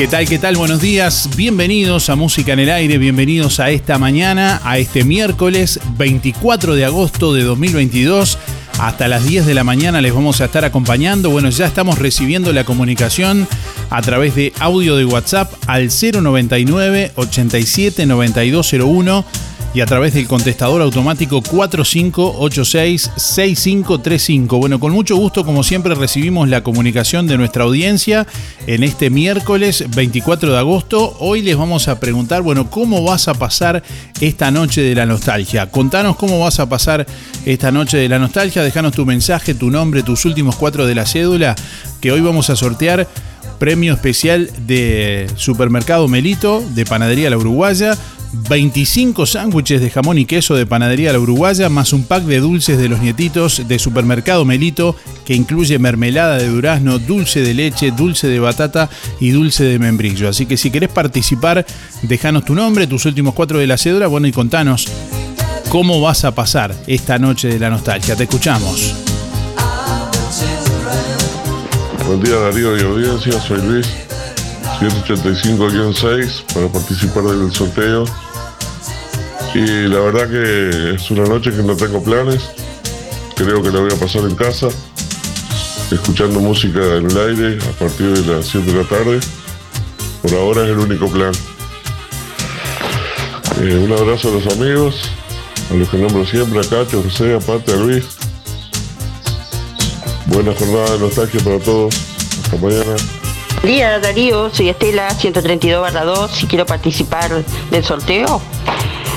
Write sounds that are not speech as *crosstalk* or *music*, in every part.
¿Qué tal? ¿Qué tal? Buenos días. Bienvenidos a Música en el Aire. Bienvenidos a esta mañana, a este miércoles 24 de agosto de 2022. Hasta las 10 de la mañana les vamos a estar acompañando. Bueno, ya estamos recibiendo la comunicación a través de audio de WhatsApp al 099 87 9201 y a través del contestador automático 4586-6535. Bueno, con mucho gusto, como siempre, recibimos la comunicación de nuestra audiencia en este miércoles 24 de agosto. Hoy les vamos a preguntar, bueno, ¿cómo vas a pasar esta noche de la nostalgia? Contanos cómo vas a pasar esta noche de la nostalgia. Déjanos tu mensaje, tu nombre, tus últimos cuatro de la cédula, que hoy vamos a sortear premio especial de Supermercado Melito, de Panadería La Uruguaya 25 sándwiches de jamón y queso de Panadería La Uruguaya, más un pack de dulces de los nietitos de Supermercado Melito, que incluye mermelada de durazno, dulce de leche, dulce de batata y dulce de membrillo. Así que si querés participar, déjanos tu nombre, tus últimos cuatro de la cédula, bueno, y contanos cómo vas a pasar esta noche de la nostalgia. Te escuchamos. Buen día Darío y audiencia, soy Luis 185-6 para participar del sorteo. Y la verdad que es una noche que no tengo planes. Creo que la voy a pasar en casa, escuchando música en el aire a partir de las 7 de la tarde. Por ahora es el único plan. Eh, un abrazo a los amigos, a los que nombro siempre, a Cacho, José, a Pate, a Luis. Buena jornada de nostalgia para todos. Hasta mañana. Buen día Darío, soy Estela, 132 2, si quiero participar del sorteo.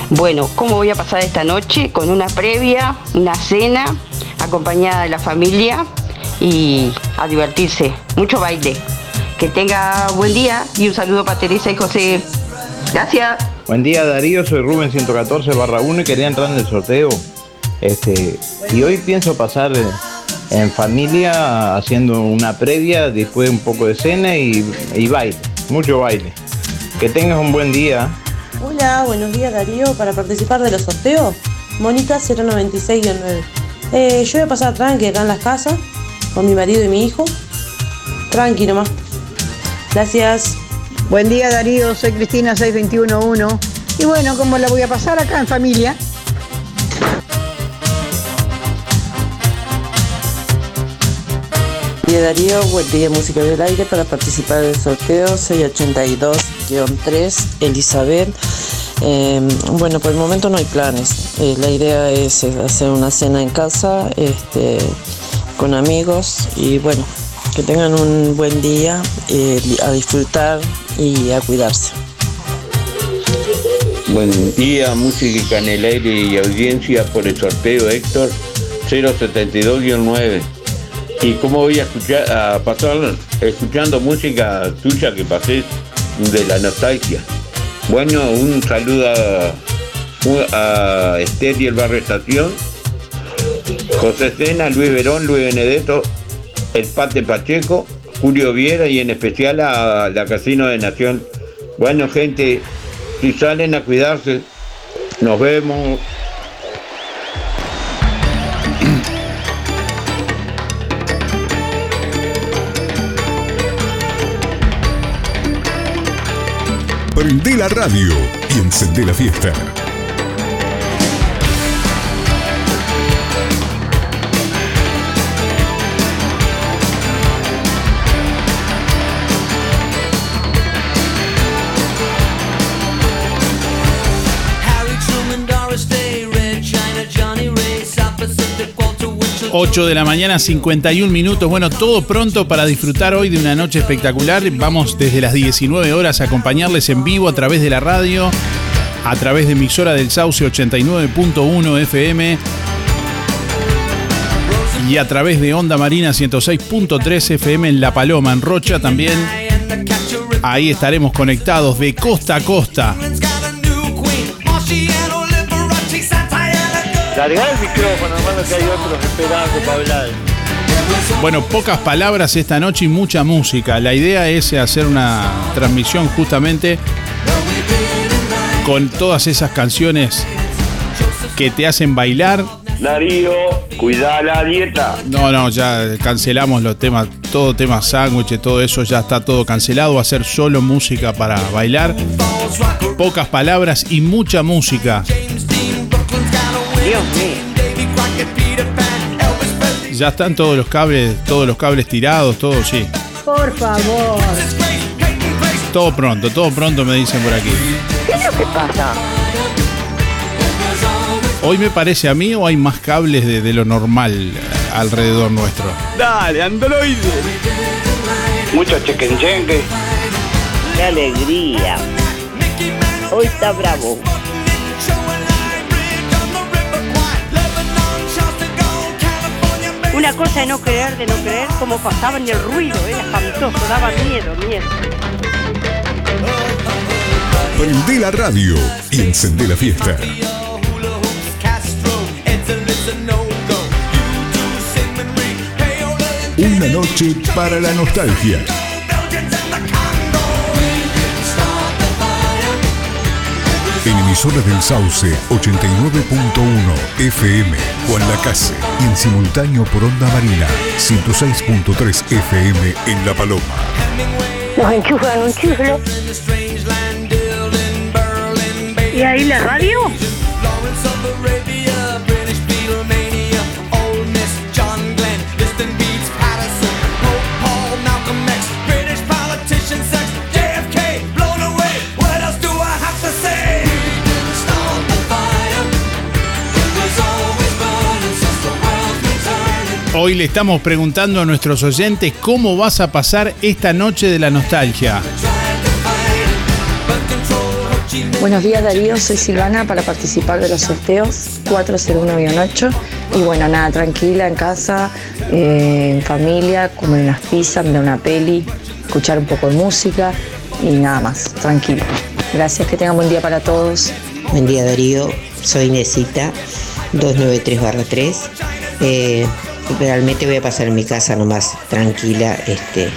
Bueno, ¿cómo voy a pasar esta noche? Con una previa, una cena, acompañada de la familia y a divertirse. Mucho baile. Que tenga buen día y un saludo para Teresa y José. Gracias. Buen día Darío, soy Rubén 114 barra 1 y quería entrar en el sorteo. Este, y hoy pienso pasar en familia haciendo una previa, después un poco de cena y, baile, mucho baile. Que tengas un buen día. Hola, buenos días Darío. Para participar de los sorteos, Mónica 096-9. Eh, yo voy a pasar tranqui acá en las casas con mi marido y mi hijo. Tranqui nomás. Gracias. Buen día Darío, soy Cristina 6211. Y bueno, como la voy a pasar acá en familia. Darío, buen día Música del Aire para participar del sorteo 682-3 Elizabeth. Eh, bueno, por el momento no hay planes. Eh, la idea es eh, hacer una cena en casa este, con amigos y bueno, que tengan un buen día, eh, a disfrutar y a cuidarse. Buen día, música en el aire y audiencia por el sorteo Héctor 072-9. ¿Y cómo voy a escuchar a pasar escuchando música tuya que pasé de la nostalgia? Bueno, un saludo a, a y el barrio Estación, José Sena, Luis Verón, Luis Benedetto, el Pate Pacheco, Julio Viera y en especial a la Casino de Nación. Bueno, gente, si salen a cuidarse, nos vemos. Prende la radio y encendé la fiesta. 8 de la mañana, 51 minutos. Bueno, todo pronto para disfrutar hoy de una noche espectacular. Vamos desde las 19 horas a acompañarles en vivo a través de la radio, a través de emisora del Sauce 89.1 FM y a través de Onda Marina 106.3 FM en La Paloma, en Rocha también. Ahí estaremos conectados de costa a costa. Larga el micrófono, hermano, que hay otros esperando para hablar. Bueno, pocas palabras esta noche y mucha música. La idea es hacer una transmisión justamente con todas esas canciones que te hacen bailar. Darío, cuida la dieta. No, no, ya cancelamos los temas, todo tema sándwich, todo eso ya está todo cancelado. Va a ser solo música para bailar. Pocas palabras y mucha música. Dios mío. Ya están todos los cables, todos los cables tirados, todo, sí. Por favor. Todo pronto, todo pronto me dicen por aquí. ¿Qué es lo que pasa? Hoy me parece a mí o hay más cables de, de lo normal alrededor nuestro. Dale, androide. Mucho chequenchenque. Qué alegría. Hoy está bravo. Una cosa de no creer, de no creer, cómo pasaban y el ruido, era espantoso, daba miedo, miedo. Prende la radio y encendé la fiesta. Una noche para la nostalgia. En emisora del Sauce 89.1 FM, Juan Lacase. Y en simultáneo por Onda Marina 106.3 FM en La Paloma. Nos enchufan un chiflo. ¿Y ahí la radio? Hoy le estamos preguntando a nuestros oyentes cómo vas a pasar esta noche de la nostalgia. Buenos días Darío, soy Silvana para participar de los sorteos 401-8 y bueno, nada, tranquila en casa, eh, en familia, comer unas pizzas, ver una peli, escuchar un poco de música y nada más, tranquilo. Gracias, que tengan buen día para todos. Buen día Darío, soy Nesita, 293-3. Eh, realmente voy a pasar en mi casa nomás tranquila, este,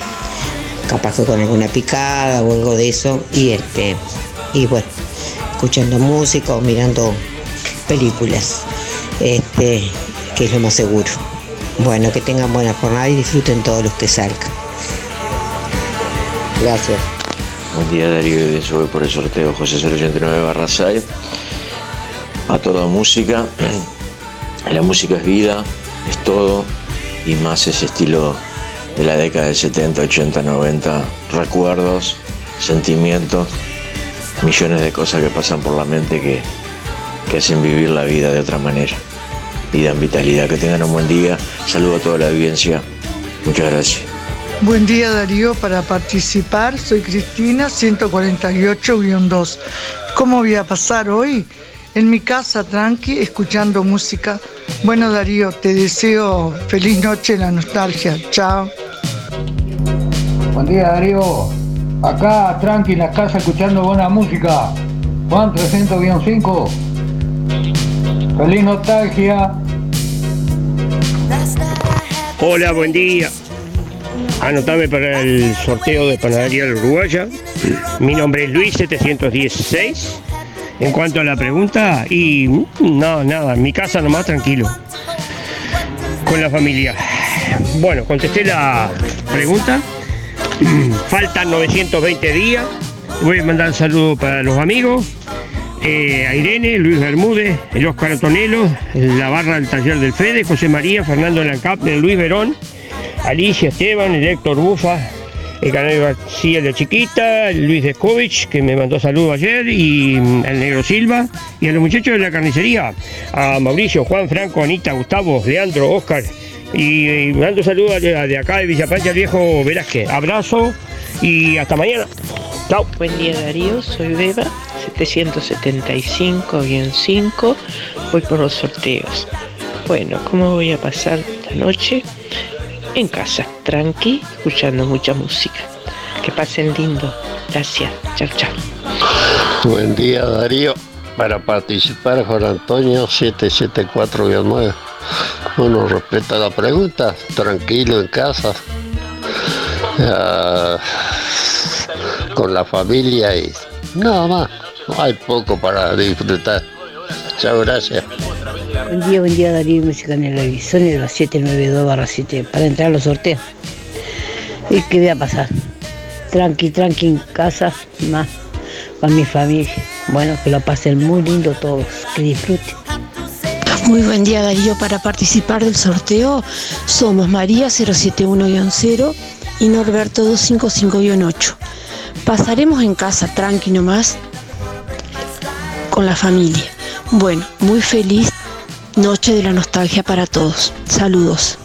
capaz que con alguna picada o algo de eso. Y este, y bueno, escuchando música o mirando películas, este, que es lo más seguro. Bueno, que tengan buena jornada y disfruten todos los que salgan. Gracias. Buen día Darío y bien sube por el sorteo José 089 barra 6. A toda música. *clears throat* La música es vida, es todo y más ese estilo de la década del 70, 80, 90. Recuerdos, sentimientos, millones de cosas que pasan por la mente que, que hacen vivir la vida de otra manera y dan vitalidad. Que tengan un buen día. Saludo a toda la audiencia. Muchas gracias. Buen día Darío, para participar soy Cristina 148-2. ¿Cómo voy a pasar hoy? En mi casa tranqui, escuchando música. Bueno Darío, te deseo feliz noche en la nostalgia. Chao. Buen día Darío, acá tranqui en la casa escuchando buena música. Juan 300-5. Feliz nostalgia. Hola, buen día. Anotame para el sorteo de Panadería del Uruguaya. Mi nombre es Luis 716. En cuanto a la pregunta, y no, nada, en mi casa nomás tranquilo. Con la familia. Bueno, contesté la pregunta. *clears throat* Faltan 920 días. Voy a mandar un saludo para los amigos. eh, a Irene, Luis Bermúdez, el Oscar Antonelo, la barra del taller del Fede, José María, Fernando Lancap, Luis Verón, Alicia Esteban, el Héctor Bufa, el Canario García de Chiquita, Luis Descovich, que me mandó saludos ayer, y el Negro Silva, y a los muchachos de la carnicería, a Mauricio, Juan, Franco, Anita, Gustavo, Leandro, Oscar, y, y mando saludos de, de acá de Villapancha, el viejo Velázquez. Abrazo y hasta mañana. Chao. Buen día Darío, soy Beba, 775-5, voy por los sorteos. Bueno, ¿cómo voy a pasar la noche? En casa, tranqui, escuchando mucha música. Que pasen lindo. Gracias. Chao, chao. Buen día Darío. Para participar Juan Antonio 774-9. Bueno, respecto a la pregunta, tranquilo en casa. Ah, con la familia y nada más. Hay poco para disfrutar. Chao, gracias. Buen día, buen día Darío, música en el aviso de la 792 7 para entrar a los sorteos. ¿Y qué voy a pasar? Tranqui, tranqui en casa, más con mi familia. Bueno, que lo pasen muy lindo todos, que disfruten. Muy buen día Darío, para participar del sorteo somos María 071-0 y Norberto 255-8. Pasaremos en casa tranqui nomás con la familia. Bueno, muy feliz noche de la nostalgia para todos. Saludos.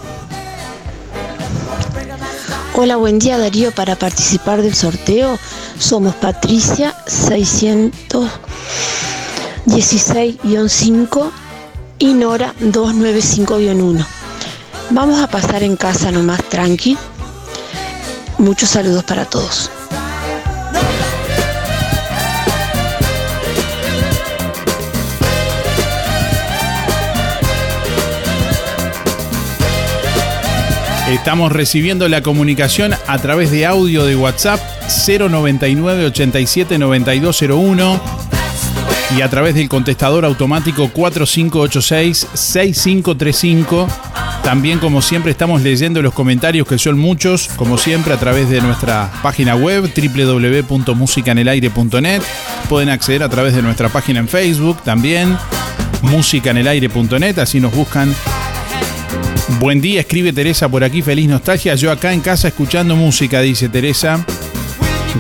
Hola, buen día Darío, para participar del sorteo somos Patricia 616-5 y Nora 295-1. Vamos a pasar en casa nomás tranqui. Muchos saludos para todos. Estamos recibiendo la comunicación a través de audio de WhatsApp 099 87 9201 y a través del contestador automático 4586 6535. También como siempre estamos leyendo los comentarios que son muchos, como siempre a través de nuestra página web www.musicanelaire.net. Pueden acceder a través de nuestra página en Facebook también, musicanelaire.net, así nos buscan Buen día, escribe Teresa por aquí, feliz nostalgia. Yo acá en casa escuchando música, dice Teresa.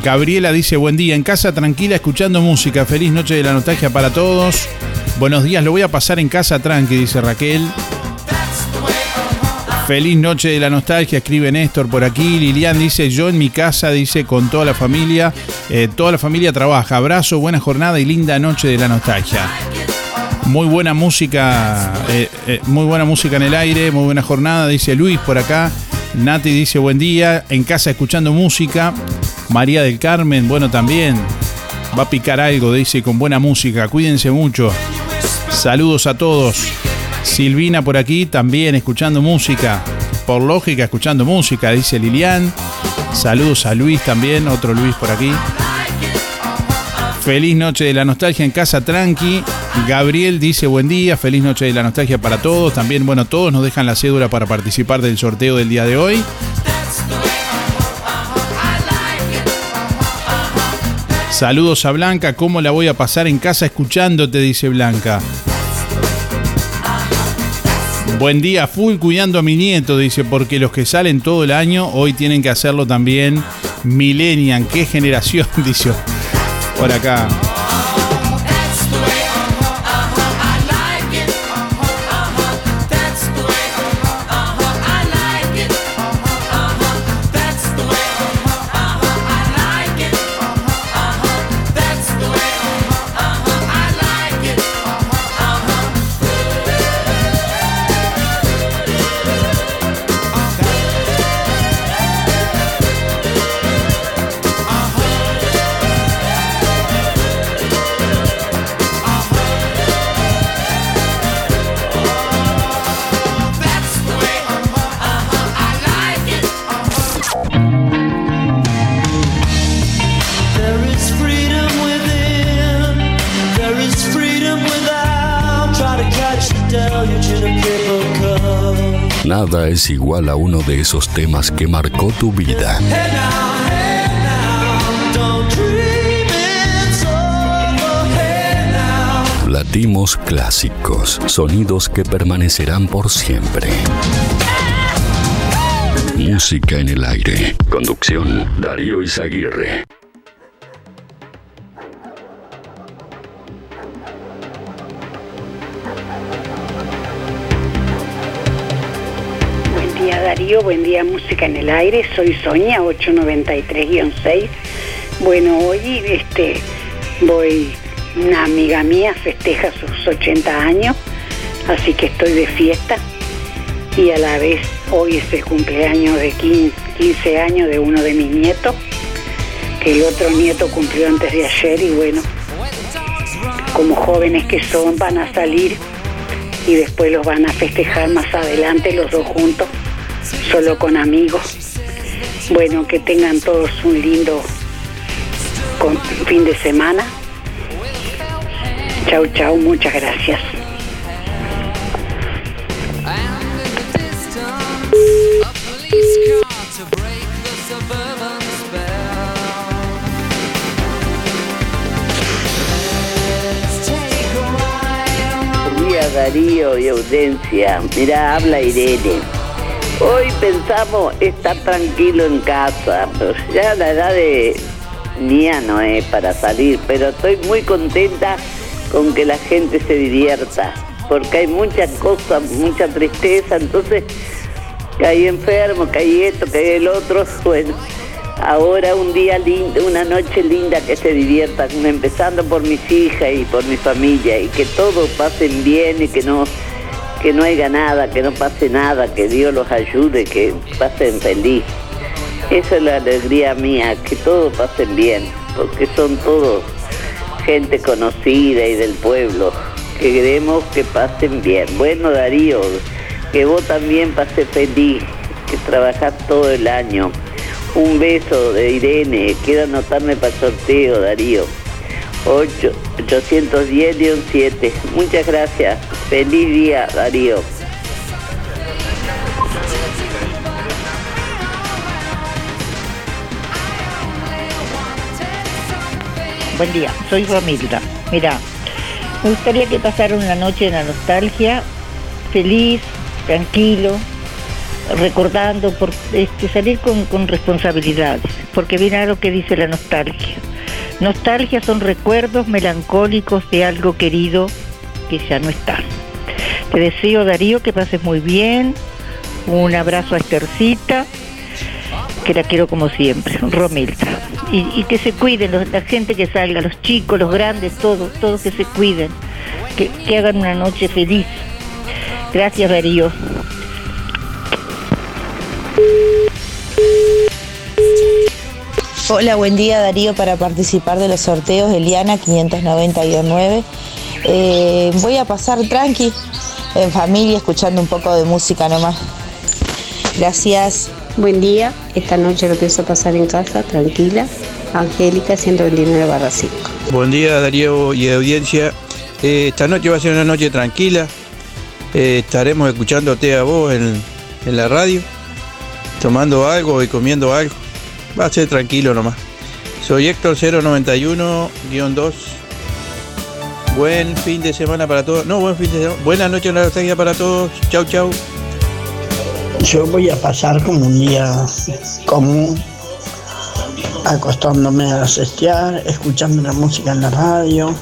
Gabriela dice, buen día, en casa tranquila escuchando música. Feliz noche de la nostalgia para todos. Buenos días, lo voy a pasar en casa tranqui, dice Raquel. Feliz noche de la nostalgia, escribe Néstor por aquí. Lilian dice, yo en mi casa, dice, con toda la familia. eh, toda la familia trabaja. Abrazo, buena jornada y linda noche de la nostalgia. Muy buena música, eh, eh, muy buena música en el aire, muy buena jornada, dice Luis por acá. Nati dice buen día, en casa escuchando música. María del Carmen, bueno también. Va a picar algo, dice, con buena música. Cuídense mucho. Saludos a todos. Silvina por aquí también escuchando música. Por lógica, escuchando música, dice Lilian. Saludos a Luis también, otro Luis por aquí. Feliz noche de la nostalgia en casa tranqui. Gabriel dice buen día, feliz noche de la nostalgia para todos. También, bueno, todos nos dejan la cédula para participar del sorteo del día de hoy. Saludos a Blanca, ¿cómo la voy a pasar en casa escuchándote? Dice Blanca. Buen día, full cuidando a mi nieto, dice, porque los que salen todo el año hoy tienen que hacerlo también. Millennial, qué generación, *laughs* dice. Por acá. Es igual a uno de esos temas que marcó tu vida. Latimos clásicos, sonidos que permanecerán por siempre. Música en el aire. Conducción, Darío Izaguirre. Buen día Música en el Aire, soy Sonia 893-6. Bueno, hoy este voy, una amiga mía festeja sus 80 años, así que estoy de fiesta y a la vez hoy es el cumpleaños de 15, 15 años de uno de mis nietos, que el otro nieto cumplió antes de ayer y bueno, como jóvenes que son van a salir y después los van a festejar más adelante los dos juntos, solo con amigos. Bueno, que tengan todos un lindo fin de semana. Chau, chau, muchas gracias. Darío y audiencia. Mira, habla Irene. Hoy pensamos estar tranquilo en casa. Ya la edad de mía no es para salir, pero estoy muy contenta con que la gente se divierta, porque hay muchas cosas, mucha tristeza, entonces que hay enfermos, que hay esto, que el otro, *laughs* bueno, ahora un día lindo, una noche linda que se diviertan, empezando por mis hijas y por mi familia, y que todos pasen bien y que no, que no haya nada, que no pase nada, que Dios los ayude, que pasen feliz. Esa es la alegría mía, que todos pasen bien, porque son todos gente conocida y del pueblo, que queremos que pasen bien. Bueno, Darío, que vos también pases feliz, que trabajás todo el año. Un beso de Irene, quiero anotarme para el sorteo, Darío. 8, 810-7. Muchas gracias. Feliz día, Darío. Buen día, soy Romilda. Mira, me gustaría que pasara una noche en la nostalgia, feliz, tranquilo, recordando, por, este, salir con, con responsabilidades, porque mira lo que dice la nostalgia. Nostalgia son recuerdos melancólicos de algo querido que ya no está. Te deseo, Darío, que pases muy bien. Un abrazo a Estercita, que la quiero como siempre, Romilda. Y, que se cuiden, la gente que salga, los chicos, los grandes, todos, todos que se cuiden, que, que hagan una noche feliz. Gracias, Darío. Hola, buen día Darío para participar de los sorteos Eliana 590-9. Eh, voy a pasar tranqui, en familia, escuchando un poco de música nomás. Gracias. Buen día, esta noche lo pienso pasar en casa, tranquila. Angélica 129 barra 5. Buen día Darío y audiencia. Eh, esta noche va a ser una noche tranquila. Eh, estaremos escuchándote a vos en, en la radio, tomando algo y comiendo algo. Va a ser tranquilo nomás. Soy Héctor 091-2. Buen fin de semana para todos. No, buen fin de semana. Buenas noches la nostalgia para todos. Chau, chau. Yo voy a pasar como un día común, acostándome a cestear, escuchando la música en la radio.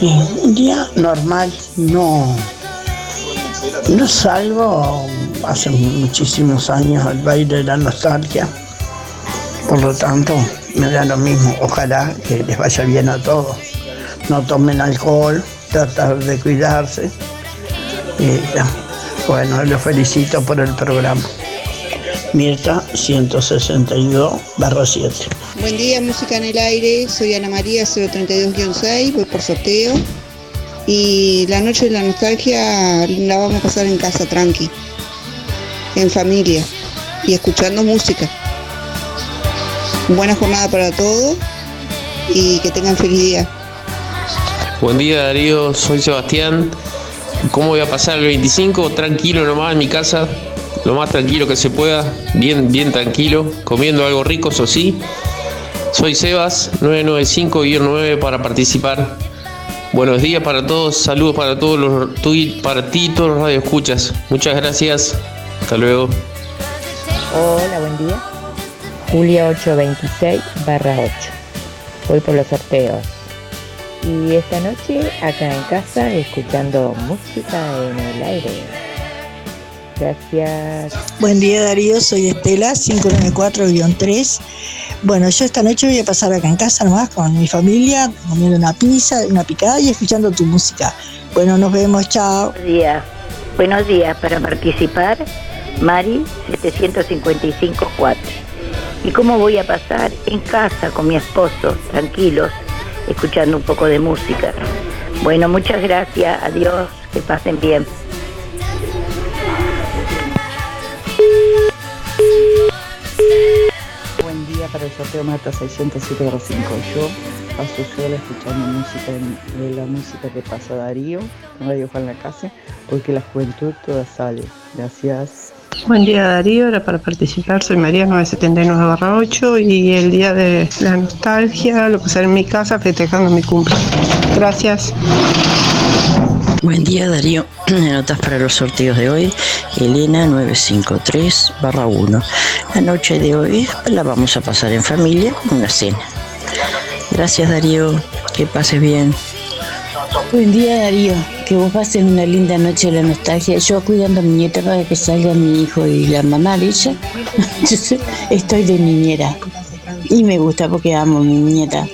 Un día normal, no, no salgo hace muchísimos años al baile de la nostalgia. Por lo tanto, me da lo mismo. Ojalá que les vaya bien a todos. No tomen alcohol, tratar de cuidarse. Bueno, los felicito por el programa. Mirta 162 barra 7. Buen día, música en el aire. Soy Ana María 032-6, voy por sorteo. Y la noche de la nostalgia la vamos a pasar en casa, tranqui. En familia. Y escuchando música. Buena jornada para todos y que tengan feliz día. Buen día Darío, soy Sebastián. ¿Cómo voy a pasar el 25? Tranquilo nomás en mi casa, lo más tranquilo que se pueda, bien, bien tranquilo, comiendo algo rico, eso sí. Soy Sebas, 995-9 para participar. Buenos días para todos, saludos para todos los tu- para ti y todos los radioescuchas. Muchas gracias. Hasta luego. Hola, buen día. Julia 826 barra 8. Voy por los sorteos. Y esta noche acá en casa escuchando música en el aire. Gracias. Buen día Darío, soy Estela, 594-3. Bueno, yo esta noche voy a pasar acá en casa nomás con mi familia, comiendo una pizza, una picada y escuchando tu música. Bueno, nos vemos, chao. Buenos días. Buenos días. Para participar, Mari 755-4. ¿Y cómo voy a pasar? En casa con mi esposo, tranquilos, escuchando un poco de música. Bueno, muchas gracias. Adiós. Que pasen bien. Buen día para el sorteo Mata 607 5. Yo paso sola escuchando música de la música que pasa Darío, Radio Juan la Casa, porque la juventud toda sale. Gracias. Buen día Darío, era para participar, soy María 979-8 y el día de la nostalgia lo pasaré en mi casa festejando mi cumple. Gracias. Buen día Darío, *clears throat* notas para los sorteos de hoy, Elena 953 barra 1. La noche de hoy la vamos a pasar en familia, una cena. Gracias Darío, que pases bien. Buen día Darío, que vos pases una linda noche de la nostalgia. Yo cuidando a mi nieta para que salga mi hijo y la mamá de ella. *laughs* Estoy de niñera y me gusta porque amo a mi nieta.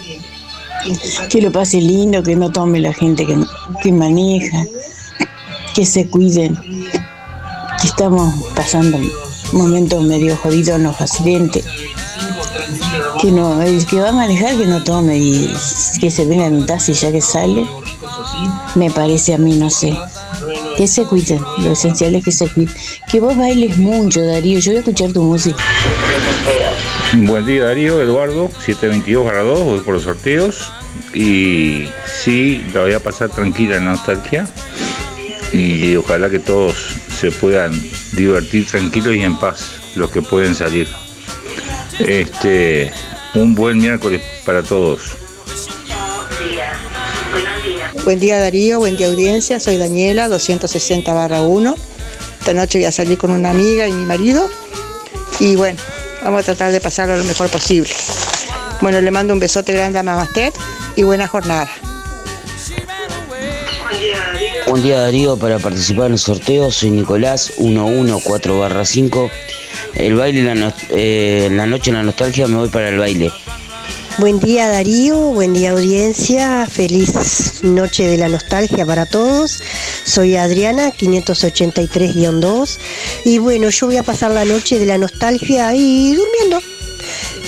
Que lo pase lindo, que no tome la gente que, que maneja, que se cuiden. Que estamos pasando momentos medio jodidos en los accidentes. Que no, que va a manejar que no tome y que se venga en un taxi ya que sale. Me parece a mí, no sé. Que se cuiden, lo esencial es que se cuiden. Que vos bailes mucho, Darío. Yo voy a escuchar tu música. Buen día Darío, Eduardo, 722 2, voy por los sorteos y sí, la voy a pasar tranquila en nostalgia y ojalá que todos se puedan divertir tranquilos y en paz, los que pueden salir. Este, un buen miércoles para todos. Buen día Darío, buen día audiencia, soy Daniela 260 barra 1. Esta noche voy a salir con una amiga y mi marido y bueno, vamos a tratar de pasarlo lo mejor posible. Bueno, le mando un besote grande a Mamastet y buena jornada. Buen día Darío, para participar en el sorteo soy Nicolás 114 5. El baile, la, no- eh, la noche la nostalgia me voy para el baile. Buen día Darío, buen día audiencia, feliz noche de la nostalgia para todos. Soy Adriana, 583-2. Y bueno, yo voy a pasar la noche de la nostalgia y durmiendo.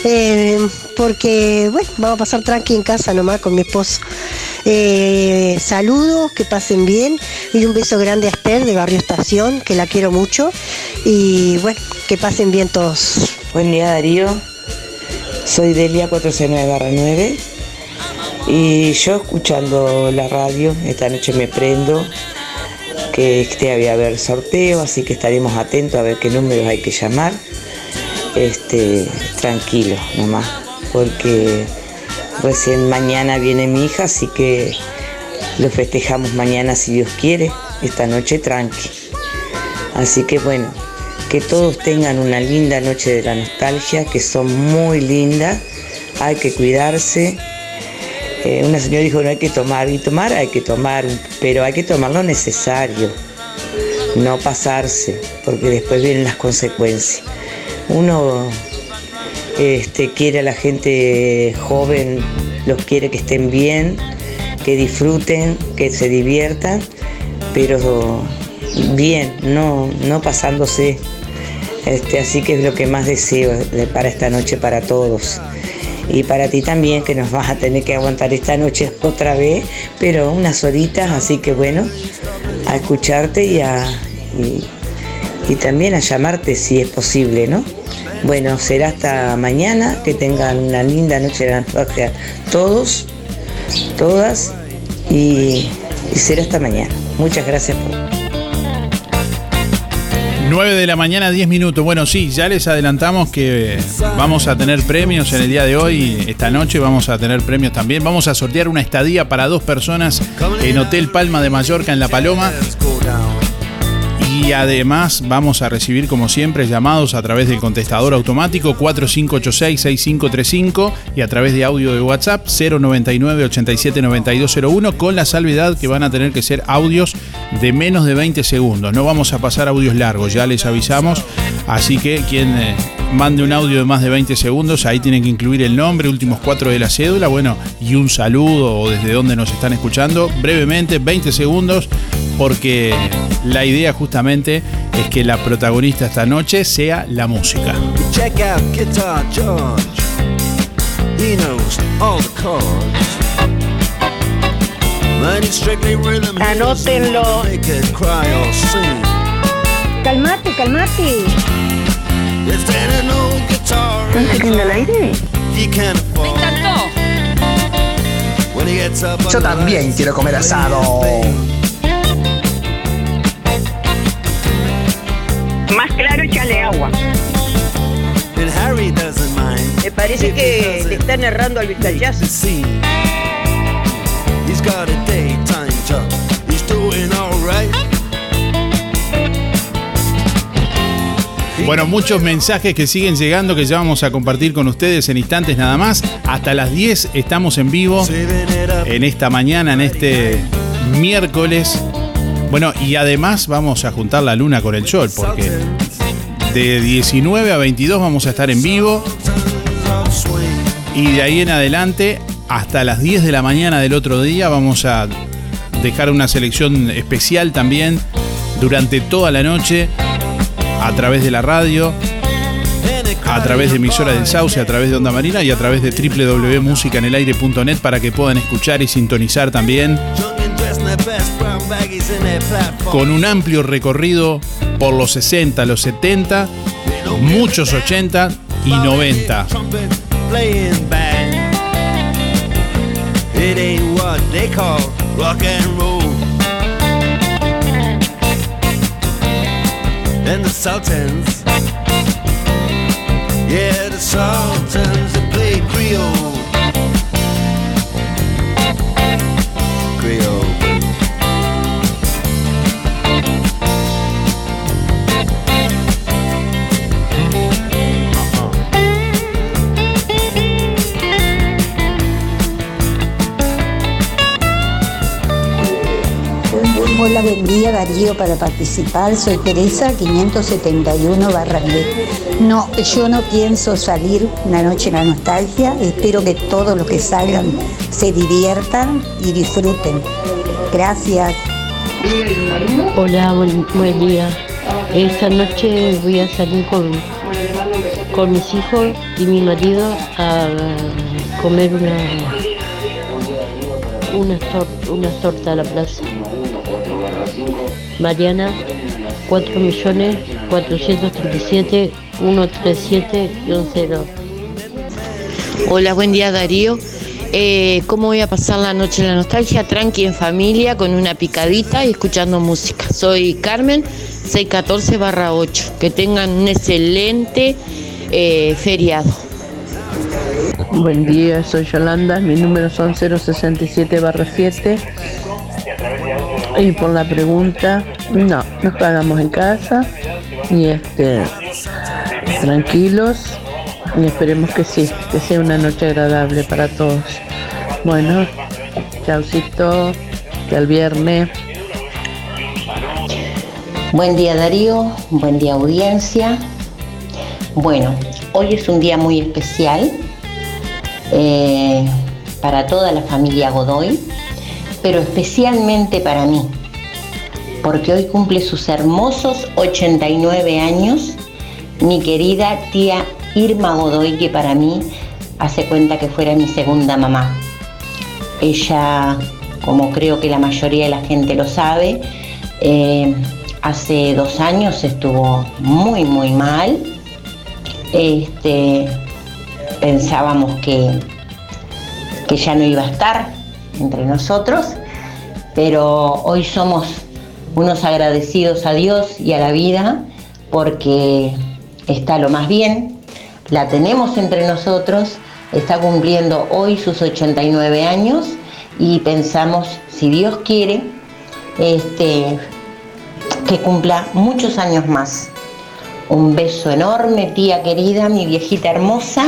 Eh, porque, bueno, vamos a pasar tranqui en casa nomás con mi esposo. Eh, saludos, que pasen bien y un beso grande a Esther de Barrio Estación, que la quiero mucho. Y bueno, que pasen bien todos. Buen día Darío, soy Delia 469 y yo escuchando la radio, esta noche me prendo que este había haber sorteo, así que estaremos atentos a ver qué números hay que llamar. Este, tranquilo nomás, porque recién mañana viene mi hija, así que lo festejamos mañana si Dios quiere, esta noche tranqui. Así que bueno, que todos tengan una linda noche de la nostalgia, que son muy lindas, hay que cuidarse. Eh, una señora dijo no hay que tomar, y tomar hay que tomar, pero hay que tomar lo necesario, no pasarse, porque después vienen las consecuencias. Uno este, quiere a la gente joven, los quiere que estén bien, que disfruten, que se diviertan, pero bien, no, no pasándose. Este, así que es lo que más deseo de- para esta noche para todos. Y para ti también, que nos vas a tener que aguantar esta noche otra vez, pero unas horitas, así que bueno, a escucharte y, a, y también a llamarte si es posible, ¿no? Bueno, será hasta mañana, que tengan una linda noche de la todos, todas, y, y será hasta mañana. Muchas gracias por... 9 de la mañana, 10 minutos. Bueno, sí, ya les adelantamos que vamos a tener premios en el día de hoy. Esta noche vamos a tener premios también. Vamos a sortear una estadía para dos personas en Hotel Palma de Mallorca, en La Paloma. Y además vamos a recibir, como siempre, llamados a través del contestador automático 4586-6535 y a través de audio de WhatsApp 099-879201 con la salvedad que van a tener que ser audios de menos de 20 segundos. No vamos a pasar audios largos, ya les avisamos. Así que quien eh, mande un audio de más de 20 segundos, ahí tienen que incluir el nombre, últimos cuatro de la cédula, bueno, y un saludo o desde donde nos están escuchando. Brevemente, 20 segundos, porque la idea justamente es que la protagonista esta noche sea la música. Check out Guitar George. He knows all the chords. And he's strictly rhythm. Anótenlo. Calmate, calmate. ¿Están saliendo al aire? gets up Yo también quiero comer asado. Más claro, échale agua. And Harry doesn't mind. Me parece que le están errando al vistallazo. He's got a daytime job. He's doing alright. Bueno, muchos mensajes que siguen llegando que ya vamos a compartir con ustedes en instantes nada más. Hasta las 10 estamos en vivo en esta mañana, en este miércoles. Bueno, y además vamos a juntar la luna con el sol, porque de 19 a 22 vamos a estar en vivo. Y de ahí en adelante, hasta las 10 de la mañana del otro día, vamos a dejar una selección especial también durante toda la noche a través de la radio, a través de emisora del Sauce, a través de Onda Marina y a través de www.musicanelaire.net para que puedan escuchar y sintonizar también con un amplio recorrido por los 60, los 70, muchos 80 y 90. Trumpet playing band. It ain't what they call rock and roll. And the Sultans, yeah, the Sultans they play. Creole. Hola, buen día Darío para participar. Soy Teresa 571 barra 10. No, yo no pienso salir una noche en la nostalgia. Espero que todos los que salgan se diviertan y disfruten. Gracias. Hola, buen, día. Esta noche voy a salir con, con mis hijos y mi marido a comer una una, una torta a la plaza. Mariana, 4 millones 437 137 0. Hola, buen día Darío. Eh, ¿Cómo voy a pasar la noche en la nostalgia? Tranqui en familia, con una picadita y escuchando música. Soy Carmen, 614 barra 8. Que tengan un excelente eh, feriado. Buen día, soy Yolanda, mis números son 067 7. Y por la pregunta, no, nos quedamos en casa y este tranquilos y esperemos que sí, que sea una noche agradable para todos. Bueno, chaucito, hasta el viernes. Buen día Darío, buen día audiencia. Bueno, hoy es un día muy especial eh, para toda la familia Godoy, pero especialmente para mí, porque hoy cumple sus hermosos 89 años mi querida tía Irma Godoy, que para mí hace cuenta que fuera mi segunda mamá. Ella, como creo que la mayoría de la gente lo sabe, eh, hace dos años estuvo muy, muy mal. Este, pensábamos que, que ya no iba a estar entre nosotros, pero hoy somos unos agradecidos a Dios y a la vida porque está lo más bien, la tenemos entre nosotros, está cumpliendo hoy sus 89 años y pensamos, si Dios quiere, este, que cumpla muchos años más. Un beso enorme, tía querida, mi viejita hermosa.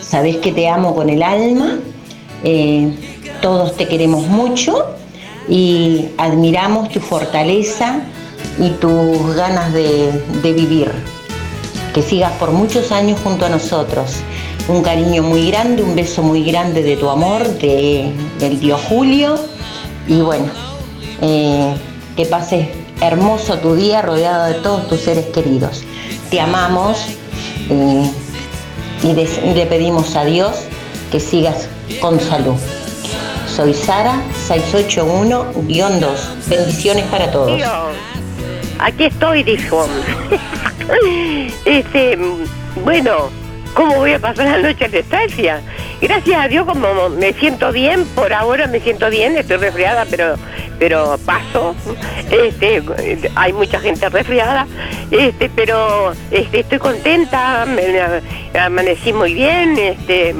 Sabes que te amo con el alma. Eh, todos te queremos mucho y admiramos tu fortaleza y tus ganas de, vivir. Que sigas por muchos años junto a nosotros. Un cariño muy grande, un beso muy grande de tu amor, de- del tío Julio. Y bueno, eh, que pases hermoso tu día rodeado de todos tus seres queridos. Te amamos eh, y y le pedimos a Dios que sigas con salud. Soy Sara, 681-2. Bendiciones para todos. Aquí estoy, dijo. *laughs* este, bueno, ¿cómo voy a pasar la noche en estancia? Gracias a Dios, como me siento bien, por ahora me siento bien, estoy resfriada, pero pero paso. Este, hay mucha gente resfriada, este, pero este, estoy contenta, me, me amanecí muy bien, este,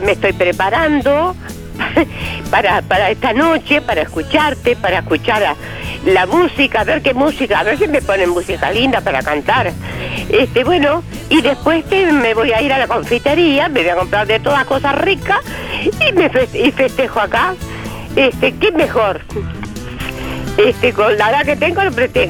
me estoy preparando *laughs* para, para esta noche, para escucharte, para escuchar la música, a ver qué música, a ver si me ponen música linda para cantar. Este, bueno, y después me voy a ir a la confitería, me voy a comprar de todas cosas ricas y me y festejo acá. Este, qué mejor. Este, con la edad que tengo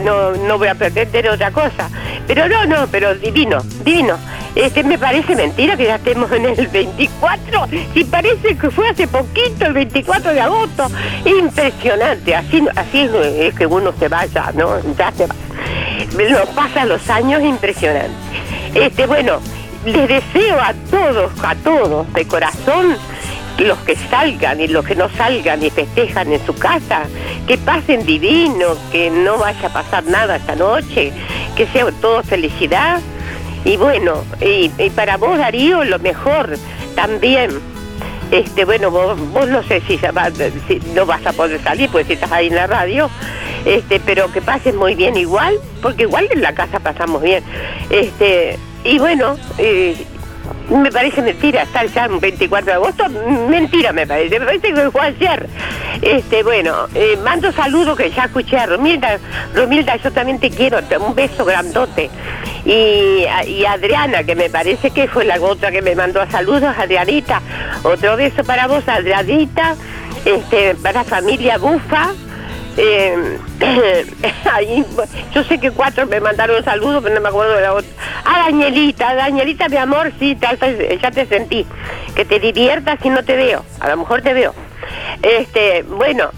no, no, voy a pretender otra cosa. Pero no, no, pero divino, divino. Este, me parece mentira que ya estemos en el 24. Si parece que fue hace poquito, el 24 de agosto. Impresionante. Así, así es, que uno se vaya, ¿no? Ya se va. Nos pasan los años impresionante. Este, bueno, les deseo a todos, a todos, de corazón, los que salgan y los que no salgan y festejan en su casa, que pasen divino, que no vaya a pasar nada esta noche, que sea todo felicidad. Y bueno, y, para vos Darío lo mejor también. Este, bueno, vos, vos no sé si, si no vas a poder salir, pues si estás ahí en la radio, este, pero que pases muy bien igual, porque igual en la casa pasamos bien. Este, y bueno, eh, me parece mentira estar ya un 24 de agosto, mentira me parece, me parece que fue ayer. Este, bueno, eh, mando saludos que ya escuché a Romilda, Romilda, yo también te quiero, un beso grandote. Y, a- y Adriana, que me parece que fue la otra que me mandó saludos, Adrianita, otro beso para vos, Adrianita, este, para familia Bufa. Eh, *laughs* yo sé que cuatro me mandaron saludos, pero no me acuerdo de la otra. Ah, Danielita, Danielita, mi amor, sí, ya te, sentí. Que te diviertas y no te veo. A lo mejor te veo. Este, bueno,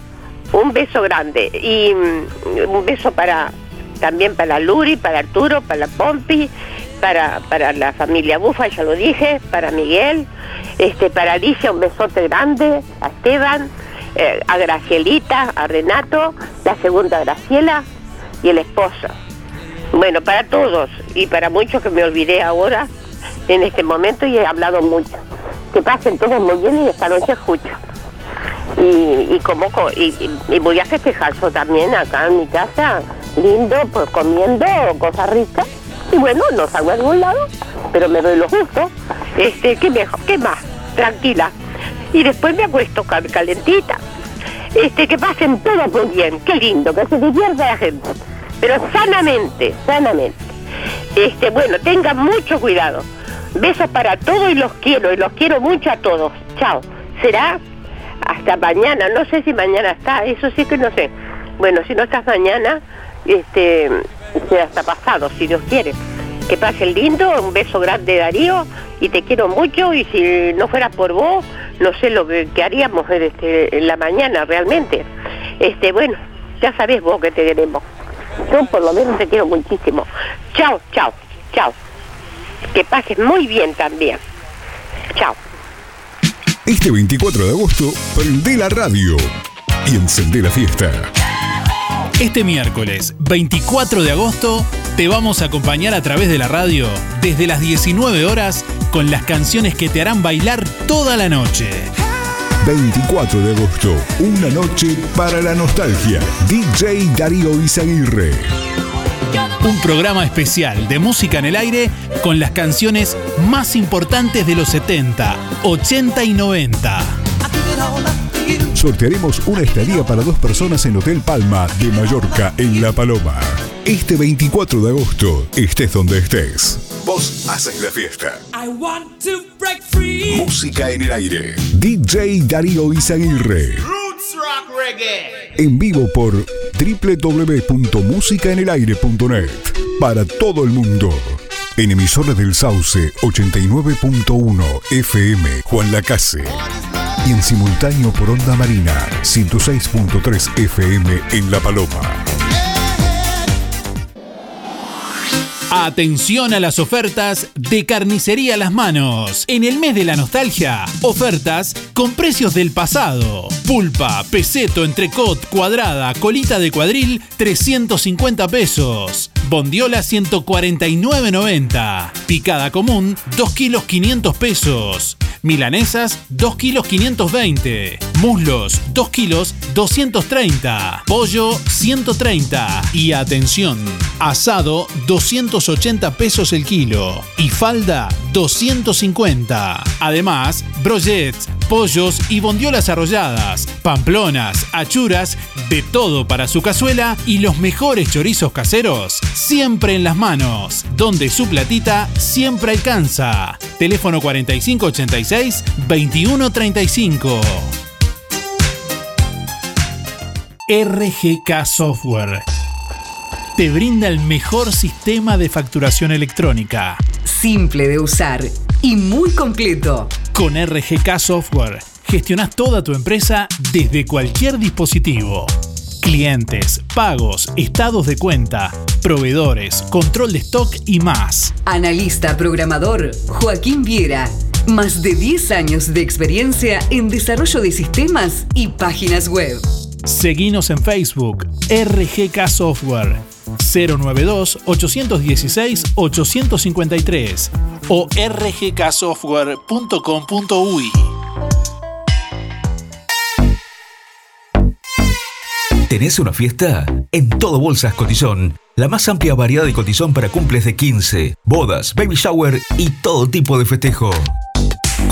un beso grande. Y mm, un beso para también para Luri, para Arturo, para Pompi, para, para la familia Bufa, ya lo dije, para Miguel, este, para Alicia un besote grande, a Esteban, eh, a Gracielita, a Renato, la segunda Graciela y el esposo. Bueno, para todos y para muchos que me olvidé ahora en este momento y he hablado mucho. Que pasen todos muy bien y esta noche escucho. Y, y como co- y, y- voy a festejar yo también acá en mi casa, lindo, pues comiendo cosas ricas. Y bueno, no salgo a ningún lado, pero me doy los gustos. Este, ¿qué mejor? ¿Qué más? Tranquila. Y después me acuesto cal- calentita. Este, que pasen todos muy bien, qué lindo, que se divierta la gente. Pero sanamente, sanamente. Este, bueno, tengan mucho cuidado. Besos para todos y los quiero, y los quiero mucho a todos. Chao. Será hasta mañana, no sé si mañana está, eso sí que no sé. Bueno, si no estás mañana, este, será hasta pasado, si Dios quiere. Que pase lindo, un beso grande Darío, y te quiero mucho, y si no fuera por vos, no sé lo que, que haríamos en, este, en la mañana realmente. Este, bueno, ya sabés vos que te queremos. Yo por lo menos te quiero muchísimo. Chao, chao, chao. Que pases muy bien también. Chao. Este 24 de agosto, prende la radio y encendé la fiesta. Este miércoles 24 de agosto te vamos a acompañar a través de la radio desde las 19 horas con las canciones que te harán bailar toda la noche. 24 de agosto, una noche para la nostalgia. DJ Darío Izaguirre. Un programa especial de música en el aire con las canciones más importantes de los 70, 80 y 90. Sortearemos una estadía para dos personas en Hotel Palma de Mallorca, en La Paloma. Este 24 de agosto, estés donde estés. Vos haces la fiesta. I want to break free. Música en el aire. DJ Darío Izaguirre. Roots rock reggae. En vivo por www.musicaenelaire.net. Para todo el mundo. En emisora del Sauce 89.1 FM Juan Lacase. Y en simultáneo por Onda Marina 106.3 FM en La Paloma. Atención a las ofertas de Carnicería Las Manos. En el mes de la nostalgia, ofertas con precios del pasado. Pulpa, peseto, entrecot, cuadrada, colita de cuadril, 350 pesos. Bondiola 149.90. Picada común, 2 kilos 500 pesos. Milanesas, 2 kilos 520. Muslos, 2 kilos 230. Pollo, 130. Y atención, asado, 280 pesos el kilo. Y falda, 250. Además, brochets, pollos y bondiolas arrolladas, pamplonas, achuras, de todo para su cazuela y los mejores chorizos caseros, siempre en las manos, donde su platita siempre alcanza. Teléfono 4586-2135. RGK Software te brinda el mejor sistema de facturación electrónica. Simple de usar y muy completo. Con RGK Software gestionas toda tu empresa desde cualquier dispositivo. Clientes, pagos, estados de cuenta, proveedores, control de stock y más. Analista programador Joaquín Viera. Más de 10 años de experiencia en desarrollo de sistemas y páginas web. Seguinos en Facebook, RGK Software 092-816-853 o rgksoftware.com.uy. ¿Tenés una fiesta? En Todo Bolsas Cotizón. La más amplia variedad de cotizón para cumples de 15, bodas, baby shower y todo tipo de festejo.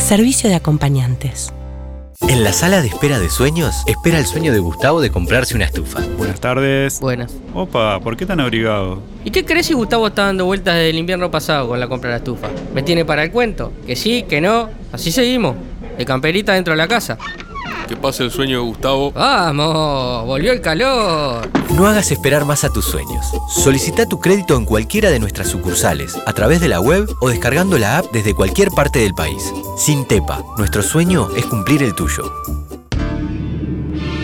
Servicio de acompañantes. En la sala de espera de sueños, espera el sueño de Gustavo de comprarse una estufa. Buenas tardes. Buenas. Opa, ¿por qué tan abrigado? ¿Y qué crees si Gustavo está dando vueltas desde el invierno pasado con la compra de la estufa? ¿Me tiene para el cuento? Que sí, que no. Así seguimos. De camperita dentro de la casa. Que pase el sueño de Gustavo. ¡Vamos! ¡Volvió el calor! No hagas esperar más a tus sueños. Solicita tu crédito en cualquiera de nuestras sucursales, a través de la web o descargando la app desde cualquier parte del país. Sin Tepa, nuestro sueño es cumplir el tuyo.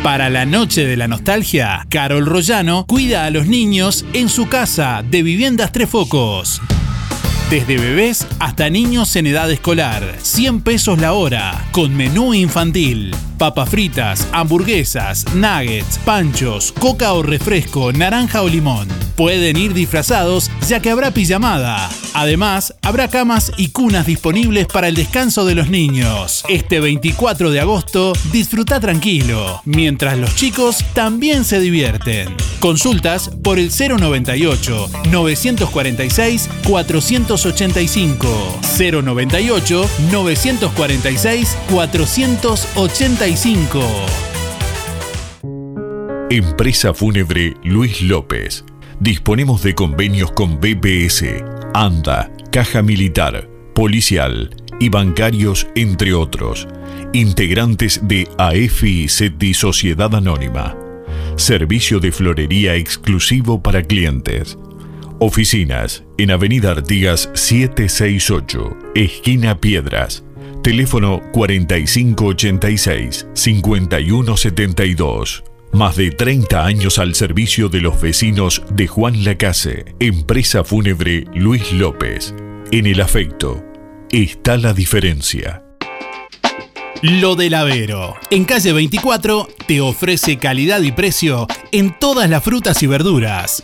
Para la noche de la nostalgia, Carol Rollano cuida a los niños en su casa de Viviendas Tres Focos. Desde bebés hasta niños en edad escolar. 100 pesos la hora. Con menú infantil. Papas fritas, hamburguesas, nuggets, panchos, coca o refresco, naranja o limón. Pueden ir disfrazados ya que habrá pijamada. Además, habrá camas y cunas disponibles para el descanso de los niños. Este 24 de agosto, disfruta tranquilo, mientras los chicos también se divierten. Consultas por el 098 946 485 098 946 485 Empresa Fúnebre Luis López. Disponemos de convenios con BPS, ANDA, Caja Militar, Policial y bancarios, entre otros. Integrantes de SETI Sociedad Anónima. Servicio de florería exclusivo para clientes. Oficinas en Avenida Artigas 768, esquina Piedras. Teléfono 4586-5172. Más de 30 años al servicio de los vecinos de Juan Lacase. Empresa Fúnebre Luis López. En el afecto está la diferencia. Lo del Avero. En calle 24 te ofrece calidad y precio en todas las frutas y verduras.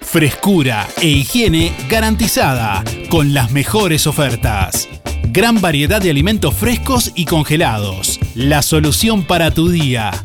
Frescura e higiene garantizada con las mejores ofertas. Gran variedad de alimentos frescos y congelados. La solución para tu día.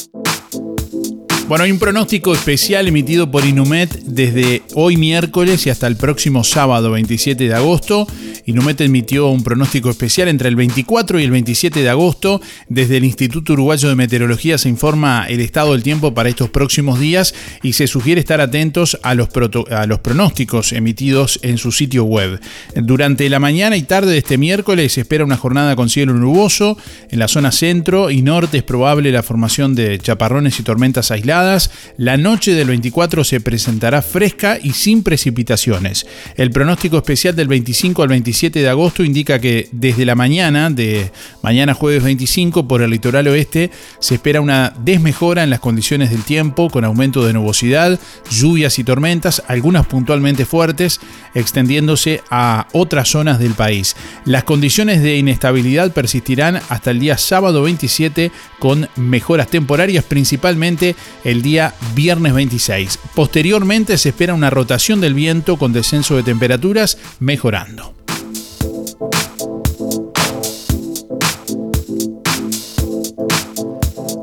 Bueno, hay un pronóstico especial emitido por Inumet desde hoy miércoles y hasta el próximo sábado 27 de agosto. Inumet emitió un pronóstico especial entre el 24 y el 27 de agosto. Desde el Instituto Uruguayo de Meteorología se informa el estado del tiempo para estos próximos días y se sugiere estar atentos a los, a los pronósticos emitidos en su sitio web. Durante la mañana y tarde de este miércoles se espera una jornada con cielo nuboso. En la zona centro y norte es probable la formación de chaparrones y tormentas aisladas. La noche del 24 se presentará fresca y sin precipitaciones. El pronóstico especial del 25 al 27 de agosto indica que desde la mañana de mañana jueves 25 por el litoral oeste se espera una desmejora en las condiciones del tiempo con aumento de nubosidad, lluvias y tormentas, algunas puntualmente fuertes, extendiéndose a otras zonas del país. Las condiciones de inestabilidad persistirán hasta el día sábado 27 con mejoras temporarias principalmente en el día viernes 26. Posteriormente se espera una rotación del viento con descenso de temperaturas mejorando.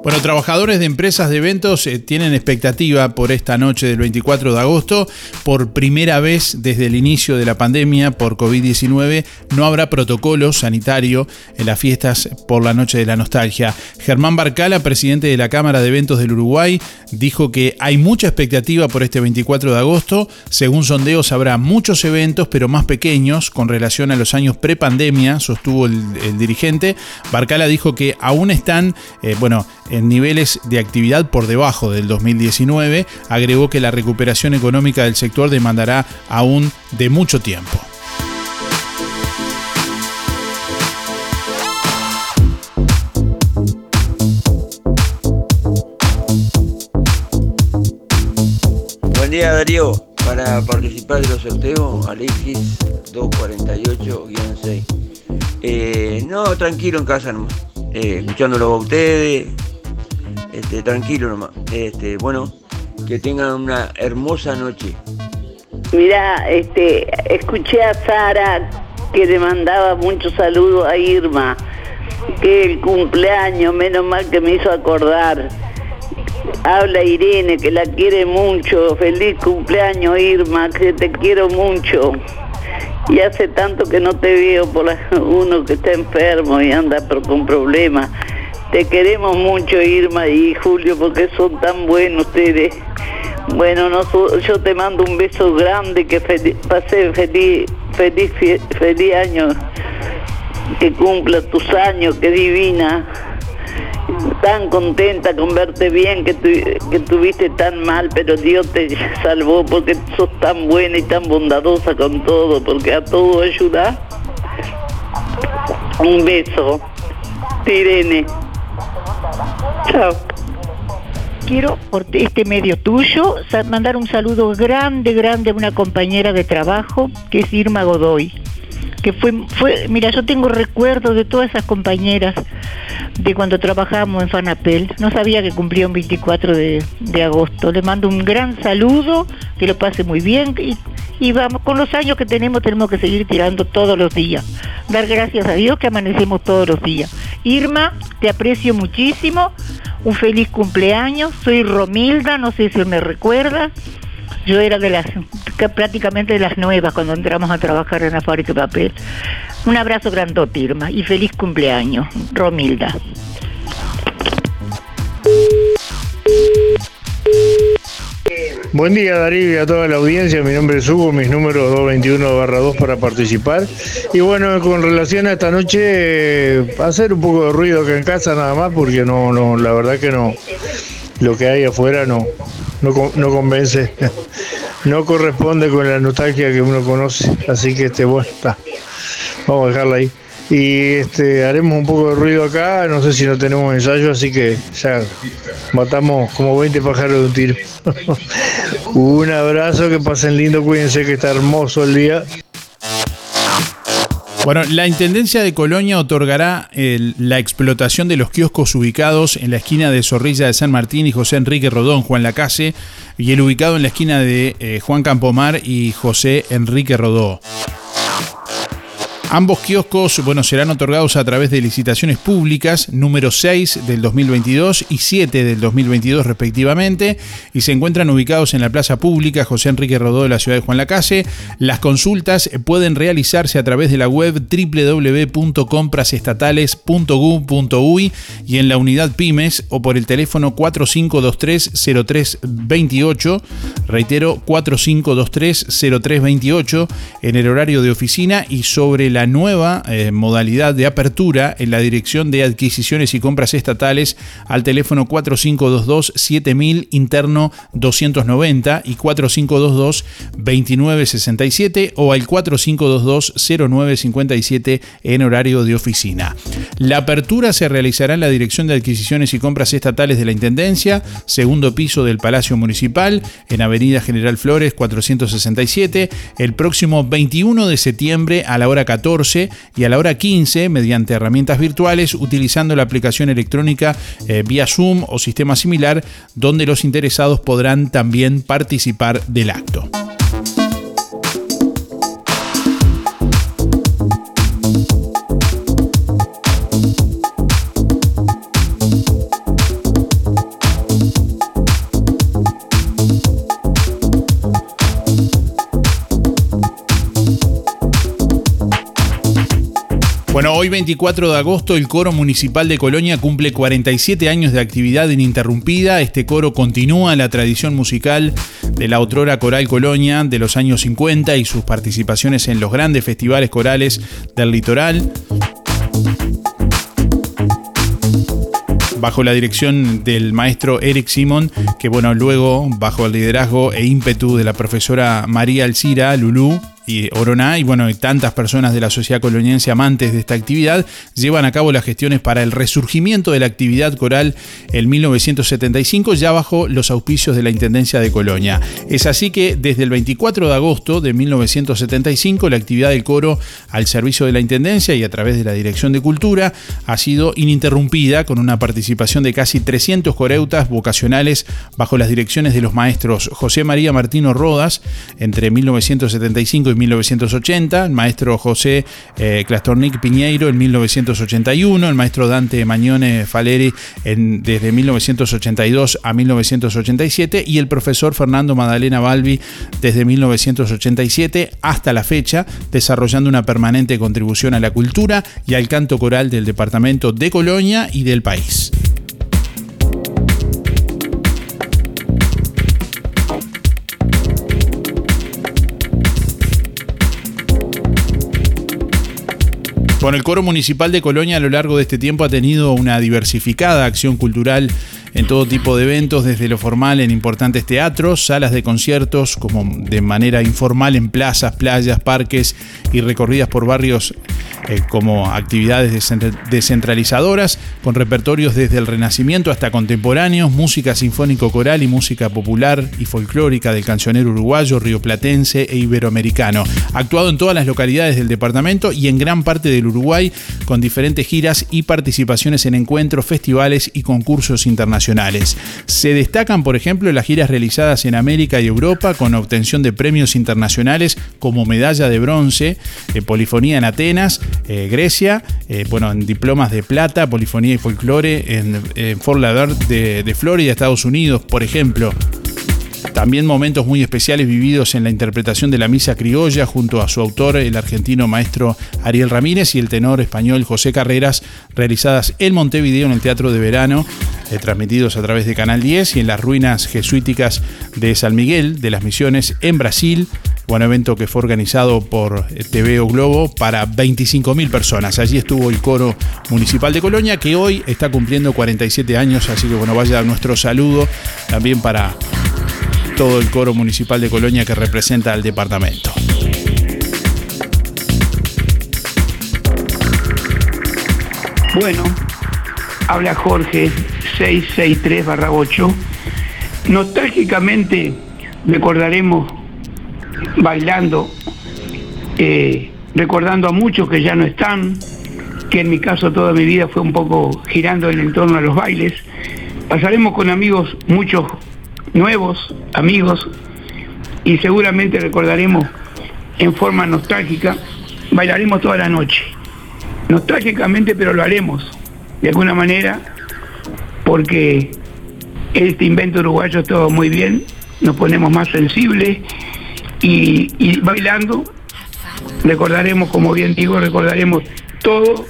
Bueno, trabajadores de empresas de eventos eh, tienen expectativa por esta noche del 24 de agosto. Por primera vez desde el inicio de la pandemia por COVID-19 no habrá protocolo sanitario en las fiestas por la noche de la nostalgia. Germán Barcala, presidente de la Cámara de Eventos del Uruguay, dijo que hay mucha expectativa por este 24 de agosto. Según sondeos habrá muchos eventos, pero más pequeños con relación a los años prepandemia, sostuvo el, dirigente. Barcala dijo que aún están, eh, bueno, en niveles de actividad por debajo del 2019, agregó que la recuperación económica del sector demandará aún de mucho tiempo. Buen día Darío, para participar de los sorteos, Alexis 248-6. Eh, no, tranquilo en casa eh, escuchándolo a ustedes, este, tranquilo nomás. Este, bueno, que tengan una hermosa noche. Mira, este, escuché a Sara que le mandaba muchos saludos a Irma, que el cumpleaños, menos mal que me hizo acordar. Habla Irene, que la quiere mucho. Feliz cumpleaños, Irma, que te quiero mucho. Y hace tanto que no te veo por *laughs* uno que está enfermo y anda por- con problemas. Te queremos mucho, Irma y Julio, porque son tan buenos ustedes. Bueno, yo te mando un beso grande, que feli- pase feliz, feliz, feliz año, que cumpla tus años, que divina. Tan contenta con verte bien, que, tu- que estuviste tan mal, pero Dios te salvó porque sos tan buena y tan bondadosa con todo, porque a todo ayuda. Un beso. Irene. Chao. Quiero por este medio tuyo mandar un saludo grande, grande a una compañera de trabajo que es Irma Godoy. Que fue, fue, mira, yo tengo recuerdos de todas esas compañeras de cuando trabajábamos en Fanapel. No sabía que cumplía un 24 de, de agosto. Le mando un gran saludo, que lo pase muy bien y, vamos, con los años que tenemos tenemos que seguir tirando todos los días. Dar gracias a Dios que amanecemos todos los días. Irma, te aprecio muchísimo. Un feliz cumpleaños. Soy Romilda, no sé si me recuerda. Yo era de las, prácticamente de las nuevas cuando entramos a trabajar en la fábrica de papel. Un abrazo grandote, Irma, y feliz cumpleaños, Romilda. Buen día Darío y a toda la audiencia, mi nombre es Hugo, mis números 221-2 para participar. Y bueno, con relación a esta noche, eh, hacer un poco de ruido acá en casa nada más, porque no, no, la verdad que no, lo que hay afuera no, no, no convence, *laughs* no corresponde con la nostalgia que uno conoce, así que este, bueno, está, vamos a dejarla ahí. Y este, haremos un poco de ruido acá, no sé si no tenemos ensayo, así que ya matamos como 20 pájaros de un tiro. *laughs* un abrazo, que pasen lindo, cuídense que está hermoso el día. Bueno, la Intendencia de Colonia otorgará la explotación de los kioscos ubicados en la esquina de Zorrilla de San Martín y José Enrique Rodón, Juan Lacase, y el ubicado en la esquina de eh, Juan Campomar y José Enrique Rodó. Ambos kioscos bueno, serán otorgados a través de licitaciones públicas número 6 del 2022 y 7 del 2022 respectivamente y se encuentran ubicados en la plaza pública José Enrique Rodó de la ciudad de Juan Lacase. Las consultas pueden realizarse a través de la web www.comprasestatales.gov.uy y en la unidad pymes o por el teléfono 4523-0328. Reitero, 4523-0328 en el horario de oficina y sobre la nueva eh, modalidad de apertura en la Dirección de Adquisiciones y Compras Estatales al teléfono 4522-7000 interno 290 y 4522-2967 o al 4522-0957 en horario de oficina. La apertura se realizará en la Dirección de Adquisiciones y Compras Estatales de la Intendencia, segundo piso del Palacio Municipal, en Avenida General Flores 467, el próximo 21 de septiembre a la hora 14 14 y a la hora 15 mediante herramientas virtuales utilizando la aplicación electrónica eh, vía Zoom o sistema similar donde los interesados podrán también participar del acto. Hoy 24 de agosto el Coro Municipal de Colonia cumple 47 años de actividad ininterrumpida. Este coro continúa la tradición musical de la otrora Coral Colonia de los años 50 y sus participaciones en los grandes festivales corales del litoral. bajo la dirección del maestro Eric Simon, que bueno, luego bajo el liderazgo e ímpetu de la profesora María Alcira Lulú, y Oroná y bueno, tantas personas de la sociedad coloniense amantes de esta actividad llevan a cabo las gestiones para el resurgimiento de la actividad coral en 1975 ya bajo los auspicios de la Intendencia de Colonia. Es así que desde el 24 de agosto de 1975 la actividad del coro al servicio de la Intendencia y a través de la Dirección de Cultura ha sido ininterrumpida con una participación de casi 300 coreutas vocacionales bajo las direcciones de los maestros José María Martino Rodas entre 1975 y 1980, el maestro José eh, Clastornic Piñeiro en 1981, el maestro Dante Mañone Faleri desde 1982 a 1987 y el profesor Fernando Madalena Balbi desde 1987 hasta la fecha, desarrollando una permanente contribución a la cultura y al canto coral del departamento de Colonia y del país. Bueno, el Coro Municipal de Colonia a lo largo de este tiempo ha tenido una diversificada acción cultural en todo tipo de eventos, desde lo formal en importantes teatros, salas de conciertos, como de manera informal en plazas, playas, parques y recorridas por barrios eh, como actividades descentralizadoras, con repertorios desde el Renacimiento hasta contemporáneos, música sinfónico-coral y música popular y folclórica del cancionero uruguayo, rioplatense e iberoamericano. Actuado en todas las localidades del departamento y en gran parte del Uruguay, con diferentes giras y participaciones en encuentros, festivales y concursos internacionales. Se destacan, por ejemplo, las giras realizadas en América y Europa con obtención de premios internacionales como medalla de bronce, eh, polifonía en Atenas, eh, Grecia, eh, bueno, en diplomas de plata, polifonía y folclore en, Fort Lauderdale de, Florida, Estados Unidos, por ejemplo. También momentos muy especiales vividos en la interpretación de la misa criolla junto a su autor, el argentino maestro Ariel Ramírez y el tenor español José Carreras, realizadas en Montevideo en el Teatro de Verano, eh, transmitidos a través de Canal 10 y en las ruinas jesuíticas de San Miguel de las Misiones en Brasil. Buen evento que fue organizado por eh, TV o Globo para 25.000 personas. Allí estuvo el coro municipal de Colonia que hoy está cumpliendo 47 años, así que bueno, vaya nuestro saludo también para todo el coro municipal de Colonia que representa al departamento. Bueno, habla Jorge 663-8. Nostálgicamente recordaremos bailando, eh, recordando a muchos que ya no están, que en mi caso toda mi vida fue un poco girando en el entorno a los bailes. Pasaremos con amigos, muchos nuevos amigos, y seguramente recordaremos en forma nostálgica, bailaremos toda la noche. Nostálgicamente, pero lo haremos, de alguna manera, porque este invento uruguayo todo muy bien, nos ponemos más sensibles y, y bailando recordaremos, como bien digo, recordaremos todo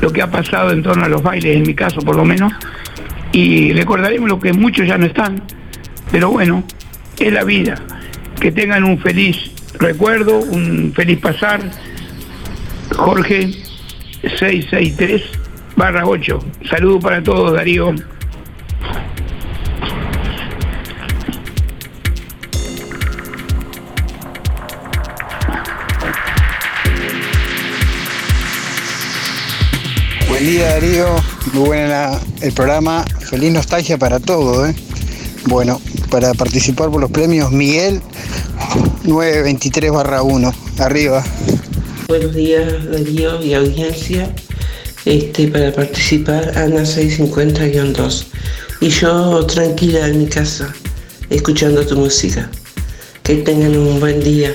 lo que ha pasado en torno a los bailes, en mi caso por lo menos, y recordaremos lo que muchos ya no están, pero bueno, es la vida. Que tengan un feliz recuerdo, un feliz pasar. Jorge 663 barra 8. Saludos para todos, Darío. Buen día Darío, muy buena el programa, feliz nostalgia para todo, ¿eh? Bueno, para participar por los premios Miguel 923 barra 1, arriba. Buenos días, Darío y audiencia. Este, para participar, Ana 650-2. Y yo tranquila en mi casa, escuchando tu música. Que tengan un buen día.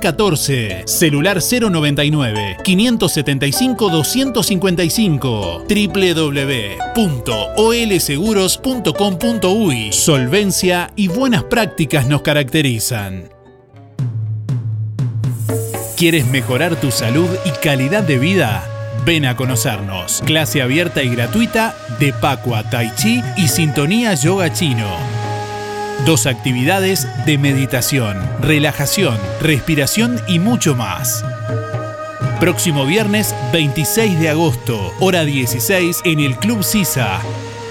4574-4314, celular 099 575 255, www.olseguros.com.uy. Solvencia y buenas prácticas nos caracterizan. ¿Quieres mejorar tu salud y calidad de vida? Ven a conocernos. Clase abierta y gratuita de Pacua Tai Chi y Sintonía Yoga Chino. Dos actividades de meditación, relajación, respiración y mucho más. Próximo viernes 26 de agosto, hora 16 en el Club Sisa.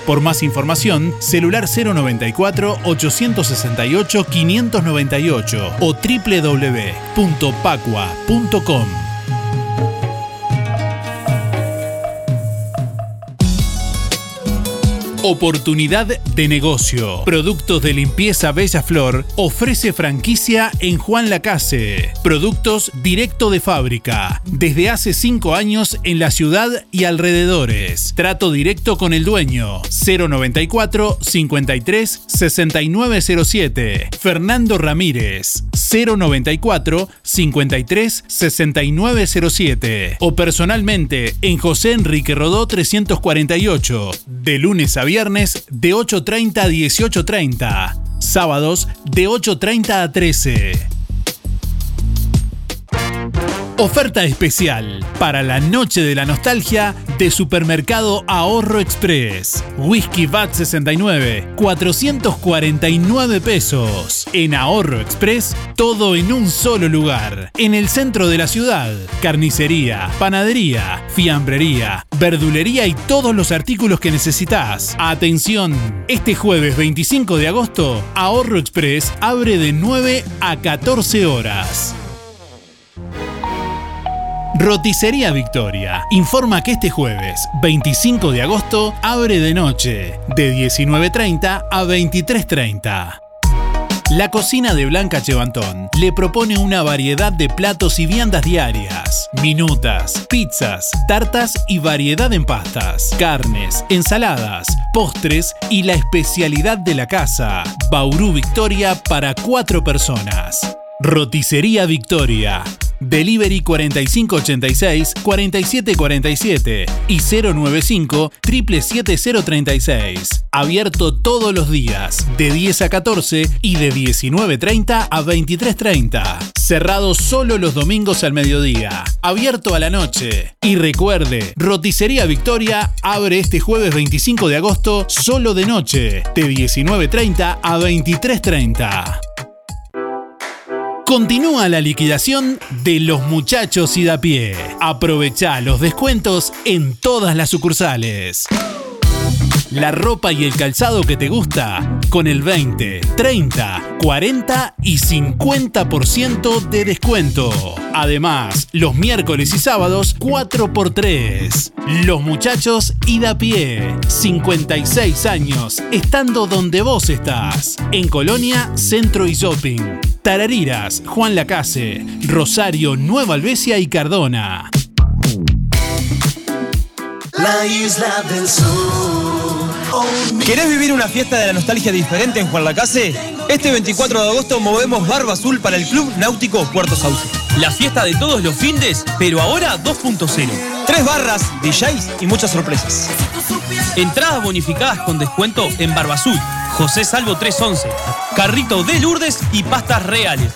Por más información, celular 094-868-598 o www.pacua.com. Oportunidad de negocio. Productos de limpieza Bella Flor ofrece franquicia en Juan Lacase. Productos directo de fábrica. Desde hace 5 años en la ciudad y alrededores. Trato directo con el dueño. 094 53 6907. Fernando Ramírez. 094 53 6907. O personalmente en José Enrique Rodó 348. De lunes a viernes de 8.30 a 18.30. Sábados de 8.30 a 13. Oferta especial para la noche de la nostalgia de Supermercado Ahorro Express. Whisky VAT 69, 449 pesos. En Ahorro Express, todo en un solo lugar. En el centro de la ciudad, carnicería, panadería, fiambrería, verdulería y todos los artículos que necesitas. Atención, este jueves 25 de agosto, Ahorro Express abre de 9 a 14 horas. Roticería Victoria informa que este jueves 25 de agosto abre de noche de 19.30 a 23.30. La cocina de Blanca Chevantón le propone una variedad de platos y viandas diarias, minutas, pizzas, tartas y variedad en pastas, carnes, ensaladas, postres y la especialidad de la casa, Bauru Victoria para cuatro personas. Roticería Victoria. Delivery 4586-4747 y 095 77036. Abierto todos los días, de 10 a 14 y de 19.30 a 23.30. Cerrado solo los domingos al mediodía. Abierto a la noche. Y recuerde, Roticería Victoria abre este jueves 25 de agosto solo de noche, de 19.30 a 23.30. Continúa la liquidación de los muchachos y da pie. Aprovecha los descuentos en todas las sucursales. La ropa y el calzado que te gusta con el 20, 30, 40 y 50% de descuento. Además, los miércoles y sábados 4x3. Los muchachos y da pie. 56 años, estando donde vos estás. En Colonia, Centro y Shopping. Tarariras, Juan Lacase, Rosario, Nueva Albesia y Cardona. La isla del sur. ¿Querés vivir una fiesta de la nostalgia diferente en Juan Lacase? Este 24 de agosto movemos Barba Azul para el Club Náutico Puerto Sauce. La fiesta de todos los findes, pero ahora 2.0. Tres barras, DJs y muchas sorpresas. Entradas bonificadas con descuento en Barba Azul, José Salvo 311, Carrito de Lourdes y pastas reales.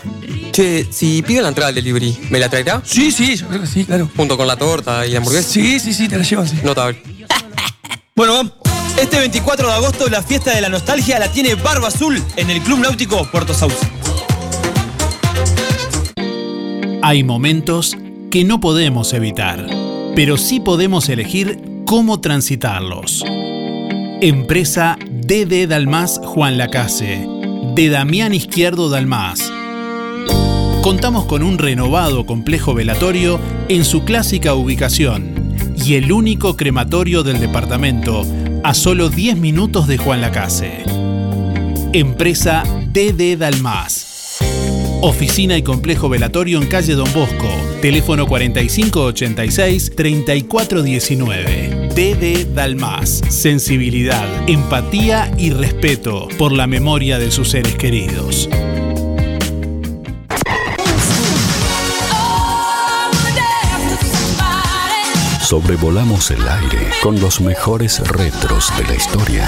Che, si pido la entrada al delivery, ¿me la traerá? Sí, sí, yo creo que sí, claro. Junto con la torta y la hamburguesa. Sí, sí, sí, te la llevo así. Notable. *laughs* Bueno, vamos. Este 24 de agosto la fiesta de la nostalgia la tiene Barba Azul en el Club Náutico Puerto Sauce. Hay momentos que no podemos evitar, pero sí podemos elegir cómo transitarlos. Empresa DD Dalmas Juan Lacase, de Damián Izquierdo Dalmas. Contamos con un renovado complejo velatorio en su clásica ubicación y el único crematorio del departamento a solo 10 minutos de Juan Lacase. Empresa DD Dalmas. Oficina y complejo velatorio en calle Don Bosco. Teléfono 4586-3419. DD Dalmas. Sensibilidad, empatía y respeto por la memoria de sus seres queridos. Sobrevolamos el aire con los mejores retros de la historia.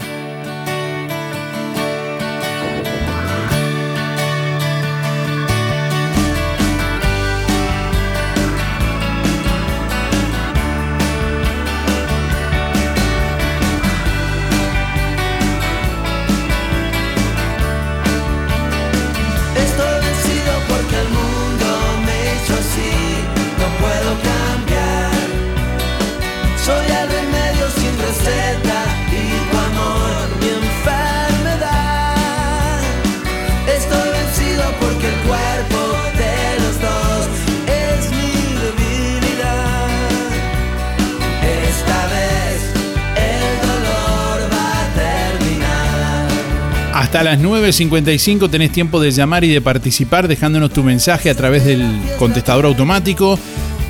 Hasta las 9.55 tenés tiempo de llamar y de participar dejándonos tu mensaje a través del contestador automático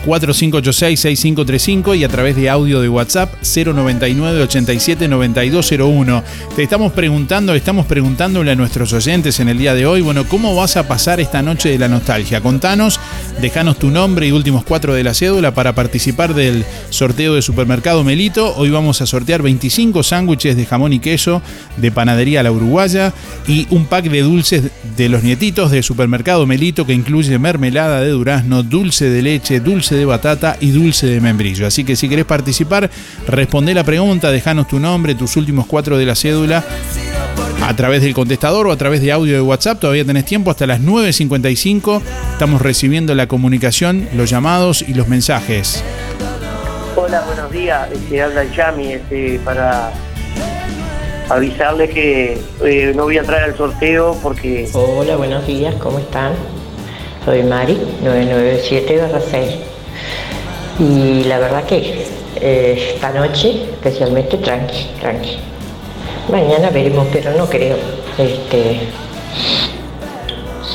4586-6535 y a través de audio de WhatsApp 099-87-9201. Te estamos preguntando, estamos preguntándole a nuestros oyentes en el día de hoy, bueno, ¿cómo vas a pasar esta noche de la nostalgia? Contanos, dejanos tu nombre y últimos cuatro de la cédula para participar del sorteo de Supermercado Melito. Hoy vamos a sortear 25 sándwiches de jamón y queso de Panadería La Uruguaya y un pack de dulces de los nietitos de Supermercado Melito que incluye mermelada de durazno, dulce de leche, dulce de batata y dulce de membrillo. Así que si querés participar, responde la pregunta, dejanos tu nombre, tus últimos cuatro de la cédula a través del contestador o a través de audio de WhatsApp. Todavía tenés tiempo hasta las 9.55. Estamos recibiendo la comunicación, los llamados y los mensajes. Hola, buenos días. Este, habla el Yami este, para avisarles que eh, no voy a entrar al sorteo porque... Hola, buenos días, ¿cómo están? Soy Mari, 997-6. Y la verdad que eh, esta noche, especialmente, tranqui, tranqui. Mañana veremos, pero no creo. Este,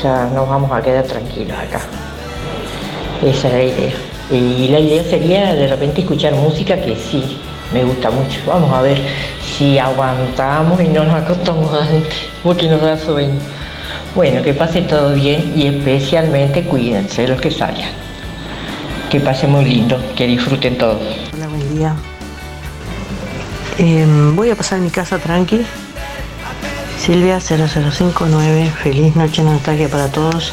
ya nos vamos a quedar tranquilos acá. Esa es la idea. Y la idea sería de repente escuchar música que sí me gusta mucho. Vamos a ver si aguantamos y no nos acostamos *laughs* antes, porque nos da sueño. Bueno, que pase todo bien y especialmente cuídense los que salgan. Que pase muy lindo, que disfruten todos. Hola, buen día. Em, voy a pasar mi casa tranqui. Silvia 0059, feliz noche nostalgia para todos.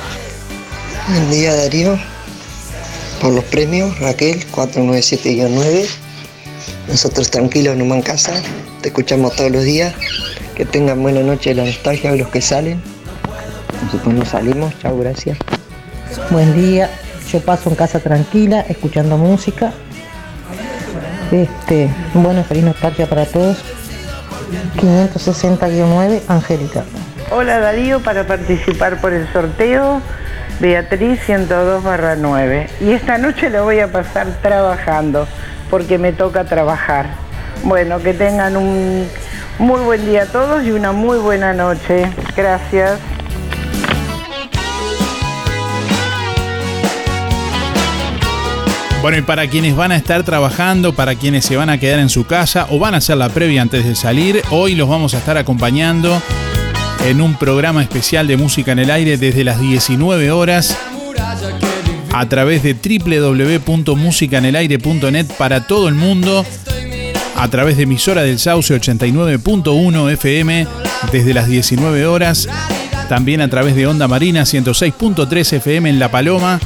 Buen día Darío. Por los premios, Raquel 497-9. Nosotros tranquilos nomás en casa. Te escuchamos todos los días. Que tengan buena noche de la nostalgia los que salen. Nosotros no salimos. Chao, gracias. Buen día, yo paso en casa tranquila, escuchando música. Este, bueno, feliz nostalgia para todos. 560-9, Angélica. Hola Darío, para participar por el sorteo, Beatriz 102 barra 9. Y esta noche lo voy a pasar trabajando, porque me toca trabajar. Bueno, que tengan un muy buen día a todos y una muy buena noche. Gracias. Bueno, y para quienes van a estar trabajando, para quienes se van a quedar en su casa o van a hacer la previa antes de salir, hoy los vamos a estar acompañando en un programa especial de música en el aire desde las 19 horas a través de www.musicanelaire.net para todo el mundo, a través de emisora del Sauce 89.1 FM desde las 19 horas, también a través de Onda Marina 106.3 FM en La Paloma.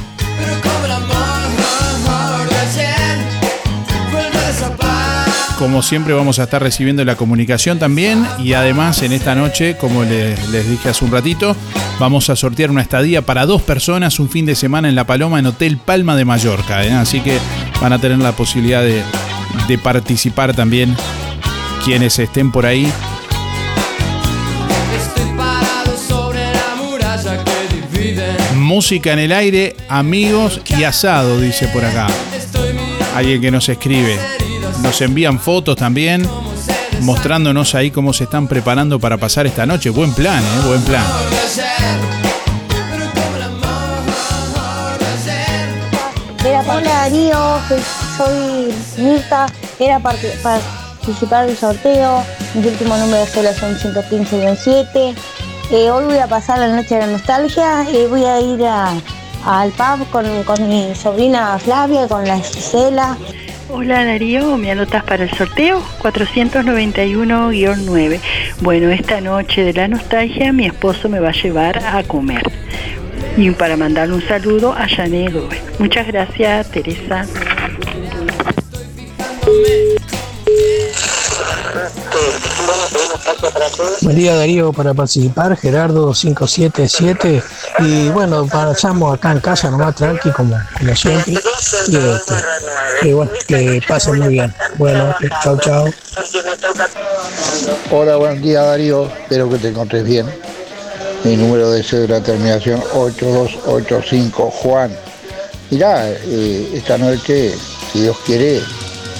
Como siempre vamos a estar recibiendo la comunicación también y además en esta noche, como les, les dije hace un ratito, vamos a sortear una estadía para dos personas un fin de semana en La Paloma en Hotel Palma de Mallorca. ¿eh? Así que van a tener la posibilidad de, de participar también quienes estén por ahí. Música en el aire, amigos y asado, dice por acá. Alguien que nos escribe. Nos envían fotos también, mostrándonos ahí cómo se están preparando para pasar esta noche. Buen plan, ¿eh? Buen plan. Hola Darío, soy Mirta, era para participar del sorteo, mi último número de cédula son 115-7. Eh, hoy voy a pasar la noche de la nostalgia, eh, voy a ir a- al pub con, con mi sobrina Flavia, con la Gisela. Hola Darío, ¿me anotas para el sorteo? 491-9. Bueno, esta noche de la nostalgia mi esposo me va a llevar a comer. Y para mandarle un saludo a Jané. Muchas gracias, Teresa. Buen día Darío para participar, Gerardo 577 y bueno, pasamos acá en casa nomás tranqui como, como siempre y, este, y bueno, que pasen muy bien. Bueno, chao chao. Hola, buen día Darío, espero que te encontres bien. Mi número de cédula terminación 8285 Juan. Mirá, eh, esta noche, si Dios quiere,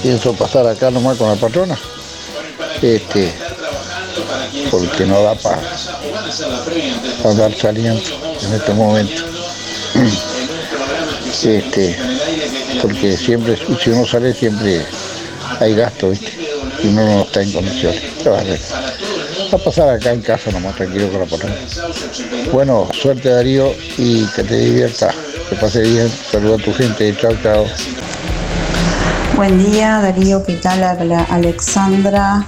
pienso pasar acá nomás con la patrona. Este, porque no da para andar saliendo en este momento. Este, porque siempre, si uno sale siempre hay gasto, ¿viste? Y uno no está en condiciones. ¿Qué va a hacer? Va a pasar acá en casa nomás tranquilo con la patrona. Bueno, suerte Darío y que te divierta, que pase bien. Saluda a tu gente, chao, chao. Buen día, Darío, ¿qué tal? Habla Alexandra.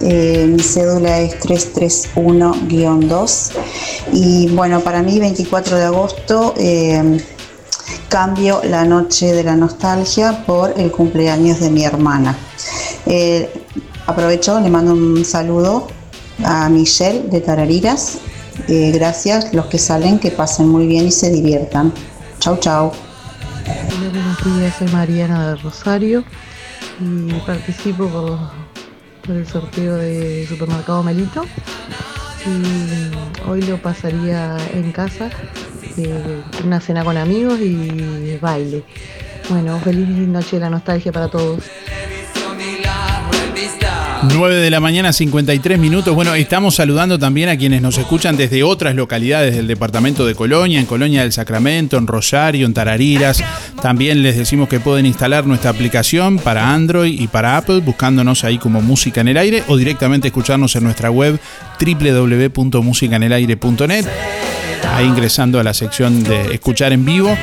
Eh, mi cédula es 331-2. Y bueno, para mí 24 de agosto eh, cambio la noche de la nostalgia por el cumpleaños de mi hermana. Eh, aprovecho, le mando un saludo a Michelle de Tarariras. Eh, gracias, los que salen, que pasen muy bien y se diviertan. Chau, chau. Buenos días, soy Mariana de Rosario y participo por, por el sorteo de Supermercado Melito. Y hoy lo pasaría en casa, eh, una cena con amigos y baile. Bueno, feliz noche de la nostalgia para todos. 9 de la mañana, 53 minutos. Bueno, estamos saludando también a quienes nos escuchan desde otras localidades del departamento de Colonia, en Colonia del Sacramento, en Rosario, en Tarariras. También les decimos que pueden instalar nuestra aplicación para Android y para Apple, buscándonos ahí como Música en el Aire o directamente escucharnos en nuestra web www.musicanelaire.net. Ahí ingresando a la sección de escuchar en vivo.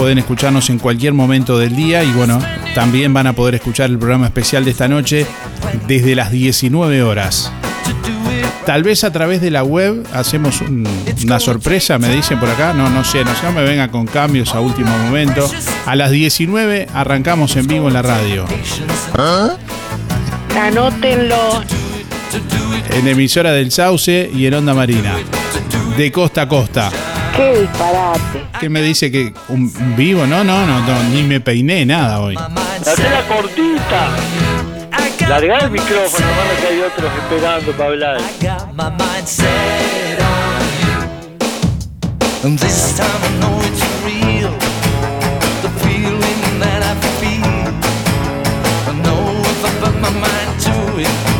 Pueden escucharnos en cualquier momento del día y bueno, también van a poder escuchar el programa especial de esta noche desde las 19 horas. Tal vez a través de la web hacemos un- una sorpresa, me dicen por acá. No, no sé, no sé, no me venga con cambios a último momento. A las 19 arrancamos en vivo en la radio. Anótenlo. En emisora del Sauce y en Onda Marina. De costa a costa. Qué disparate. ¿Qué me dice que un vivo? No, no, no, no, ni me peiné nada hoy. Hacela cortita. Larga el micrófono, hermano, que hay otros esperando para hablar. This time I know it's real. The feeling that I feel. I know if I put my mind to it,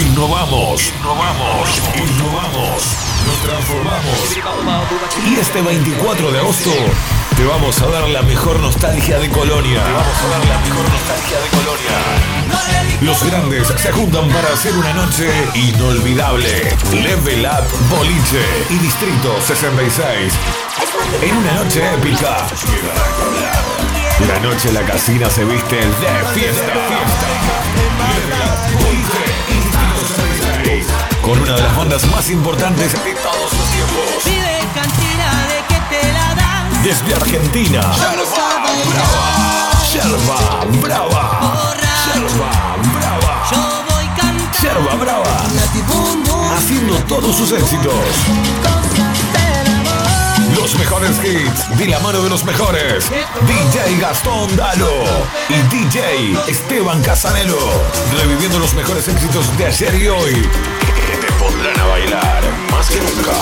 Innovamos, innovamos, innovamos, nos transformamos. Y este 24 de agosto te vamos a dar la mejor nostalgia de Colonia. Te vamos a dar la mejor nostalgia de Colonia. Los grandes se juntan para hacer una noche inolvidable. Level Up Boliche y Distrito 66. En una noche épica. La noche la casina se viste de fiesta. Con una de las bandas más importantes de todos los tiempos. Pide cantina de que te la dan. Desde Argentina. Yerba Brava. Yerba Brava. Yo voy cantando. Yerba Brava. Haciendo todos sus éxitos. Los mejores hits de la mano de los mejores. DJ Gastón Dalo y DJ Esteban Casanelo. Reviviendo los mejores éxitos de ayer y hoy. A bailar más que nunca.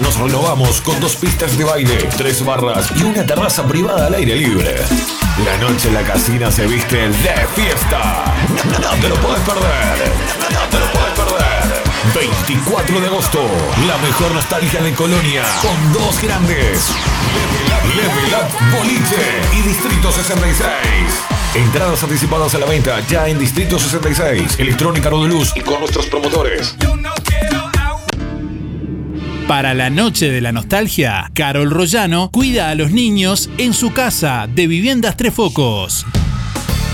Nos renovamos con dos pistas de baile, tres barras y una terraza privada al aire libre. La noche en la casina se viste de fiesta. No, te lo puedes perder. No te lo puedes perder. 24 de agosto, la mejor nostalgia de Colonia, con dos grandes. Level Up Boliche y Distrito 66. Entradas anticipadas a la venta ya en Distrito 66, Electrónica Luz y con nuestros promotores. Para la noche de la nostalgia, Carol Rollano cuida a los niños en su casa de Viviendas Tres Focos.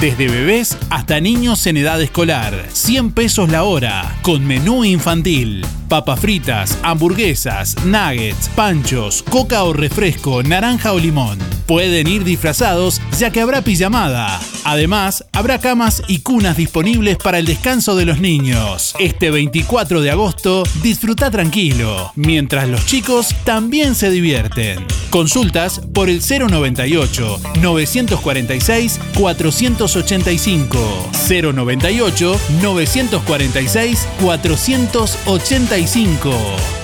Desde bebés hasta niños en edad escolar, 100 pesos la hora, con menú infantil, papas fritas, hamburguesas, nuggets, panchos, coca o refresco, naranja o limón. Pueden ir disfrazados ya que habrá pijamada. Además, habrá camas y cunas disponibles para el descanso de los niños. Este 24 de agosto, disfruta tranquilo, mientras los chicos también se divierten. Consultas por el 098 946 485 098 946 485 45.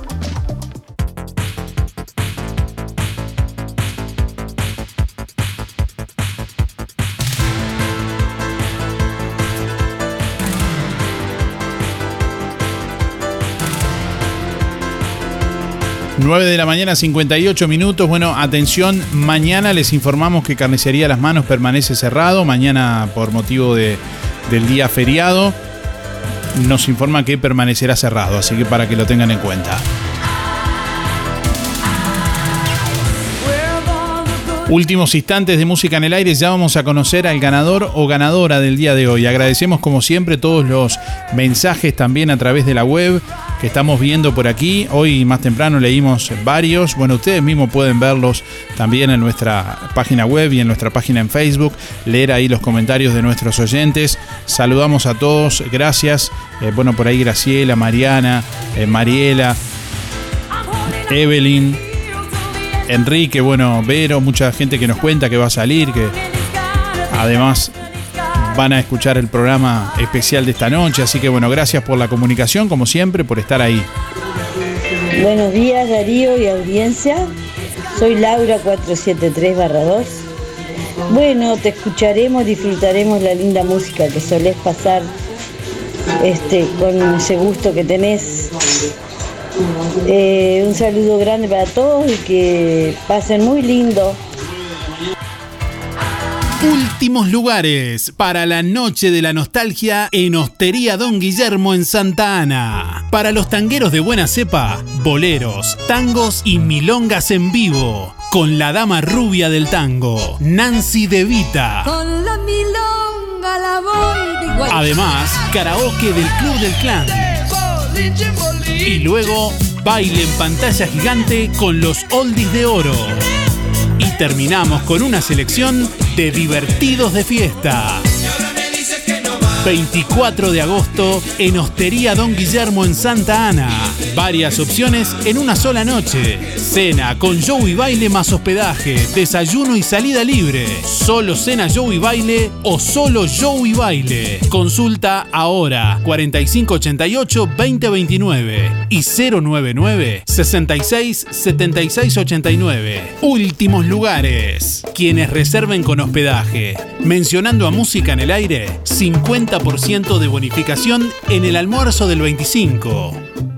9 de la mañana, 58 minutos. Bueno, atención, mañana les informamos que Carnicería Las Manos permanece cerrado. Mañana, por motivo de, del día feriado, nos informa que permanecerá cerrado. Así que para que lo tengan en cuenta. Últimos instantes de música en el aire, ya vamos a conocer al ganador o ganadora del día de hoy. Agradecemos como siempre todos los mensajes también a través de la web, que estamos viendo por aquí. Hoy más temprano leímos varios. Bueno, ustedes mismos pueden verlos también en nuestra página web y en nuestra página en Facebook. Leer ahí los comentarios de nuestros oyentes. Saludamos a todos. Gracias. Eh, bueno, por ahí Graciela, Mariana, eh, Mariela, Evelyn. Enrique, bueno, Vero, mucha gente que nos cuenta que va a salir, que además van a escuchar el programa especial de esta noche. Así que bueno, gracias por la comunicación, como siempre, por estar ahí. Buenos días Darío y audiencia. Soy Laura 473-2. Bueno, te escucharemos, disfrutaremos la linda música que solés pasar este, con ese gusto que tenés. Eh, un saludo grande para todos y que pasen muy lindo. Últimos lugares para la noche de la nostalgia en Hostería Don Guillermo en Santa Ana. Para los tangueros de buena cepa, boleros, tangos y milongas en vivo. Con la dama rubia del tango, Nancy De Vita. Con la milonga la voy de Además, karaoke del Club del Clan. Y luego, baile en pantalla gigante con los oldies de oro. Y terminamos con una selección de divertidos de fiesta. 24 de agosto en Hostería Don Guillermo en Santa Ana. Varias opciones en una sola noche. Cena con show y baile más hospedaje, desayuno y salida libre. Solo cena show y baile o solo show y baile. Consulta ahora 4588 2029 y 099 66 76 89. Últimos lugares. Quienes reserven con hospedaje. Mencionando a música en el aire, 50 de bonificación en el almuerzo del 25.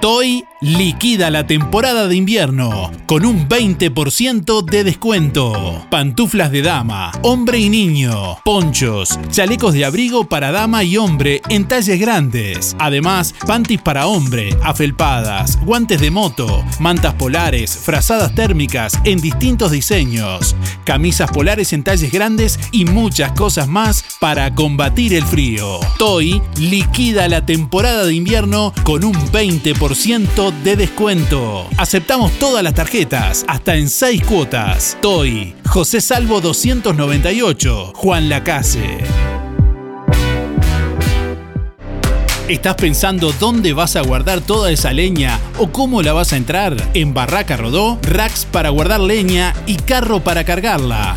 Toy liquida la temporada de invierno con un 20% de descuento. Pantuflas de dama, hombre y niño, ponchos, chalecos de abrigo para dama y hombre en talles grandes. Además, panties para hombre, afelpadas, guantes de moto, mantas polares, frazadas térmicas en distintos diseños, camisas polares en talles grandes y muchas cosas más para combatir el frío. Toy liquida la temporada de invierno con un 20% de descuento. Aceptamos todas las tarjetas, hasta en 6 cuotas. Toy, José Salvo 298, Juan Lacase. ¿Estás pensando dónde vas a guardar toda esa leña o cómo la vas a entrar? En Barraca Rodó, racks para guardar leña y carro para cargarla.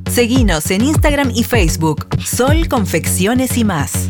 Seguinos en Instagram y Facebook, Sol Confecciones y más.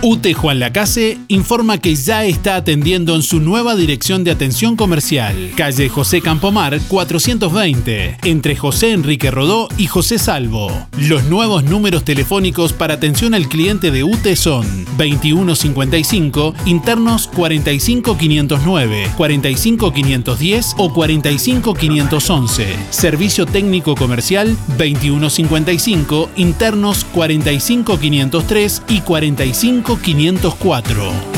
UTE Juan Lacase informa que ya está atendiendo en su nueva dirección de atención comercial, calle José Campomar 420, entre José Enrique Rodó y José Salvo. Los nuevos números telefónicos para atención al cliente de UTE son 2155, internos 45509, 45510 o 45511. Servicio técnico comercial 2155, internos 45503 y 45 504.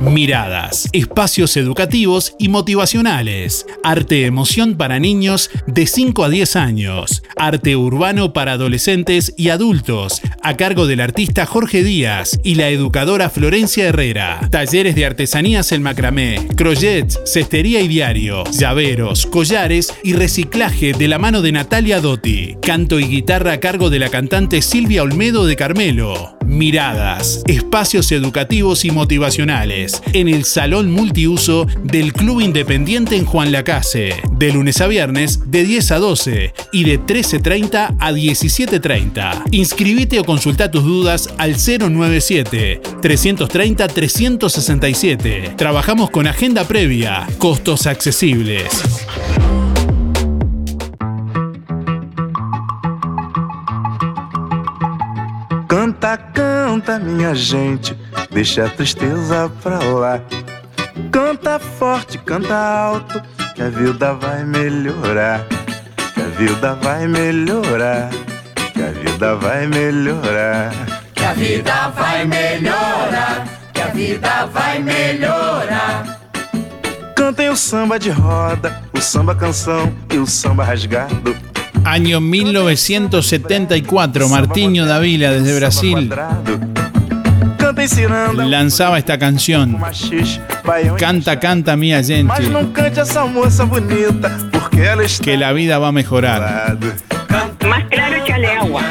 Miradas, espacios educativos y motivacionales, arte emoción para niños de 5 a 10 años, arte urbano para adolescentes y adultos, a cargo del artista Jorge Díaz y la educadora Florencia Herrera, talleres de artesanías en macramé, crochet, cestería y diario, llaveros, collares y reciclaje de la mano de Natalia Dotti, canto y guitarra a cargo de la cantante Silvia Olmedo de Carmelo. Miradas, espacios educativos y motivacionales en el Salón Multiuso del Club Independiente en Juan Lacase, de lunes a viernes de 10 a 12 y de 13.30 a 17.30. Inscribite o consulta tus dudas al 097 330 367. Trabajamos con agenda previa, costos accesibles. Canta, canta, minha gente, deixa a tristeza pra lá. Canta forte, canta alto, que a vida vai melhorar. Que a vida vai melhorar. Que a vida vai melhorar. Que a vida vai melhorar. Que a vida vai melhorar. Cantem o samba de roda, o samba canção e o samba rasgado. Año 1974, Martinho Davila desde Brasil lanzaba esta canción. Canta, canta, mía gente. Que la vida va a mejorar. Más claro, échale agua.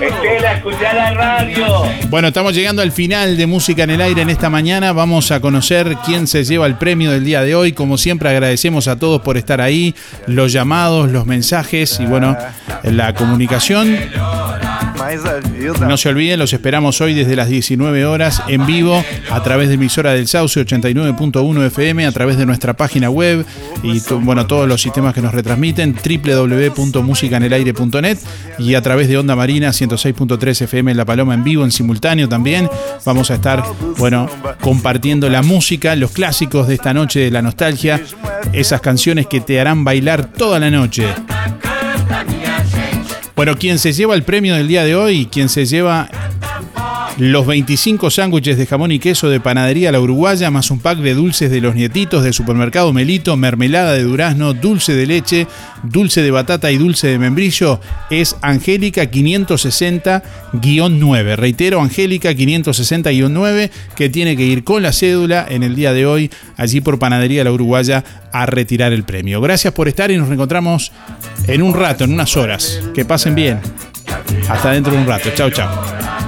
Estela, escucha la radio. Bueno, estamos llegando al final de Música en el Aire en esta mañana. Vamos a conocer quién se lleva el premio del día de hoy. Como siempre, agradecemos a todos por estar ahí, los llamados, los mensajes y bueno, la comunicación. No se olviden, los esperamos hoy desde las 19 horas en vivo a través de emisora del Sauce 89.1 FM, a través de nuestra página web y bueno, todos los sistemas que nos retransmiten, www.musicanelaire.net y a través de Onda Marina 106.3 FM en La Paloma en vivo, en simultáneo también. Vamos a estar, bueno, compartiendo la música, los clásicos de esta noche de la nostalgia, esas canciones que te harán bailar toda la noche. Bueno, quien se lleva el premio del día de hoy, quien se lleva los 25 sándwiches de jamón y queso de Panadería La Uruguaya, más un pack de dulces de los nietitos de Supermercado Melito, mermelada de durazno, dulce de leche, dulce de batata y dulce de membrillo, es Angélica 560-9. Reitero, Angélica 560-9, que tiene que ir con la cédula en el día de hoy, allí por Panadería La Uruguaya, a retirar el premio. Gracias por estar y nos reencontramos en un rato, en unas horas. Que pasen bien. Hasta dentro de un rato. Chao, chao.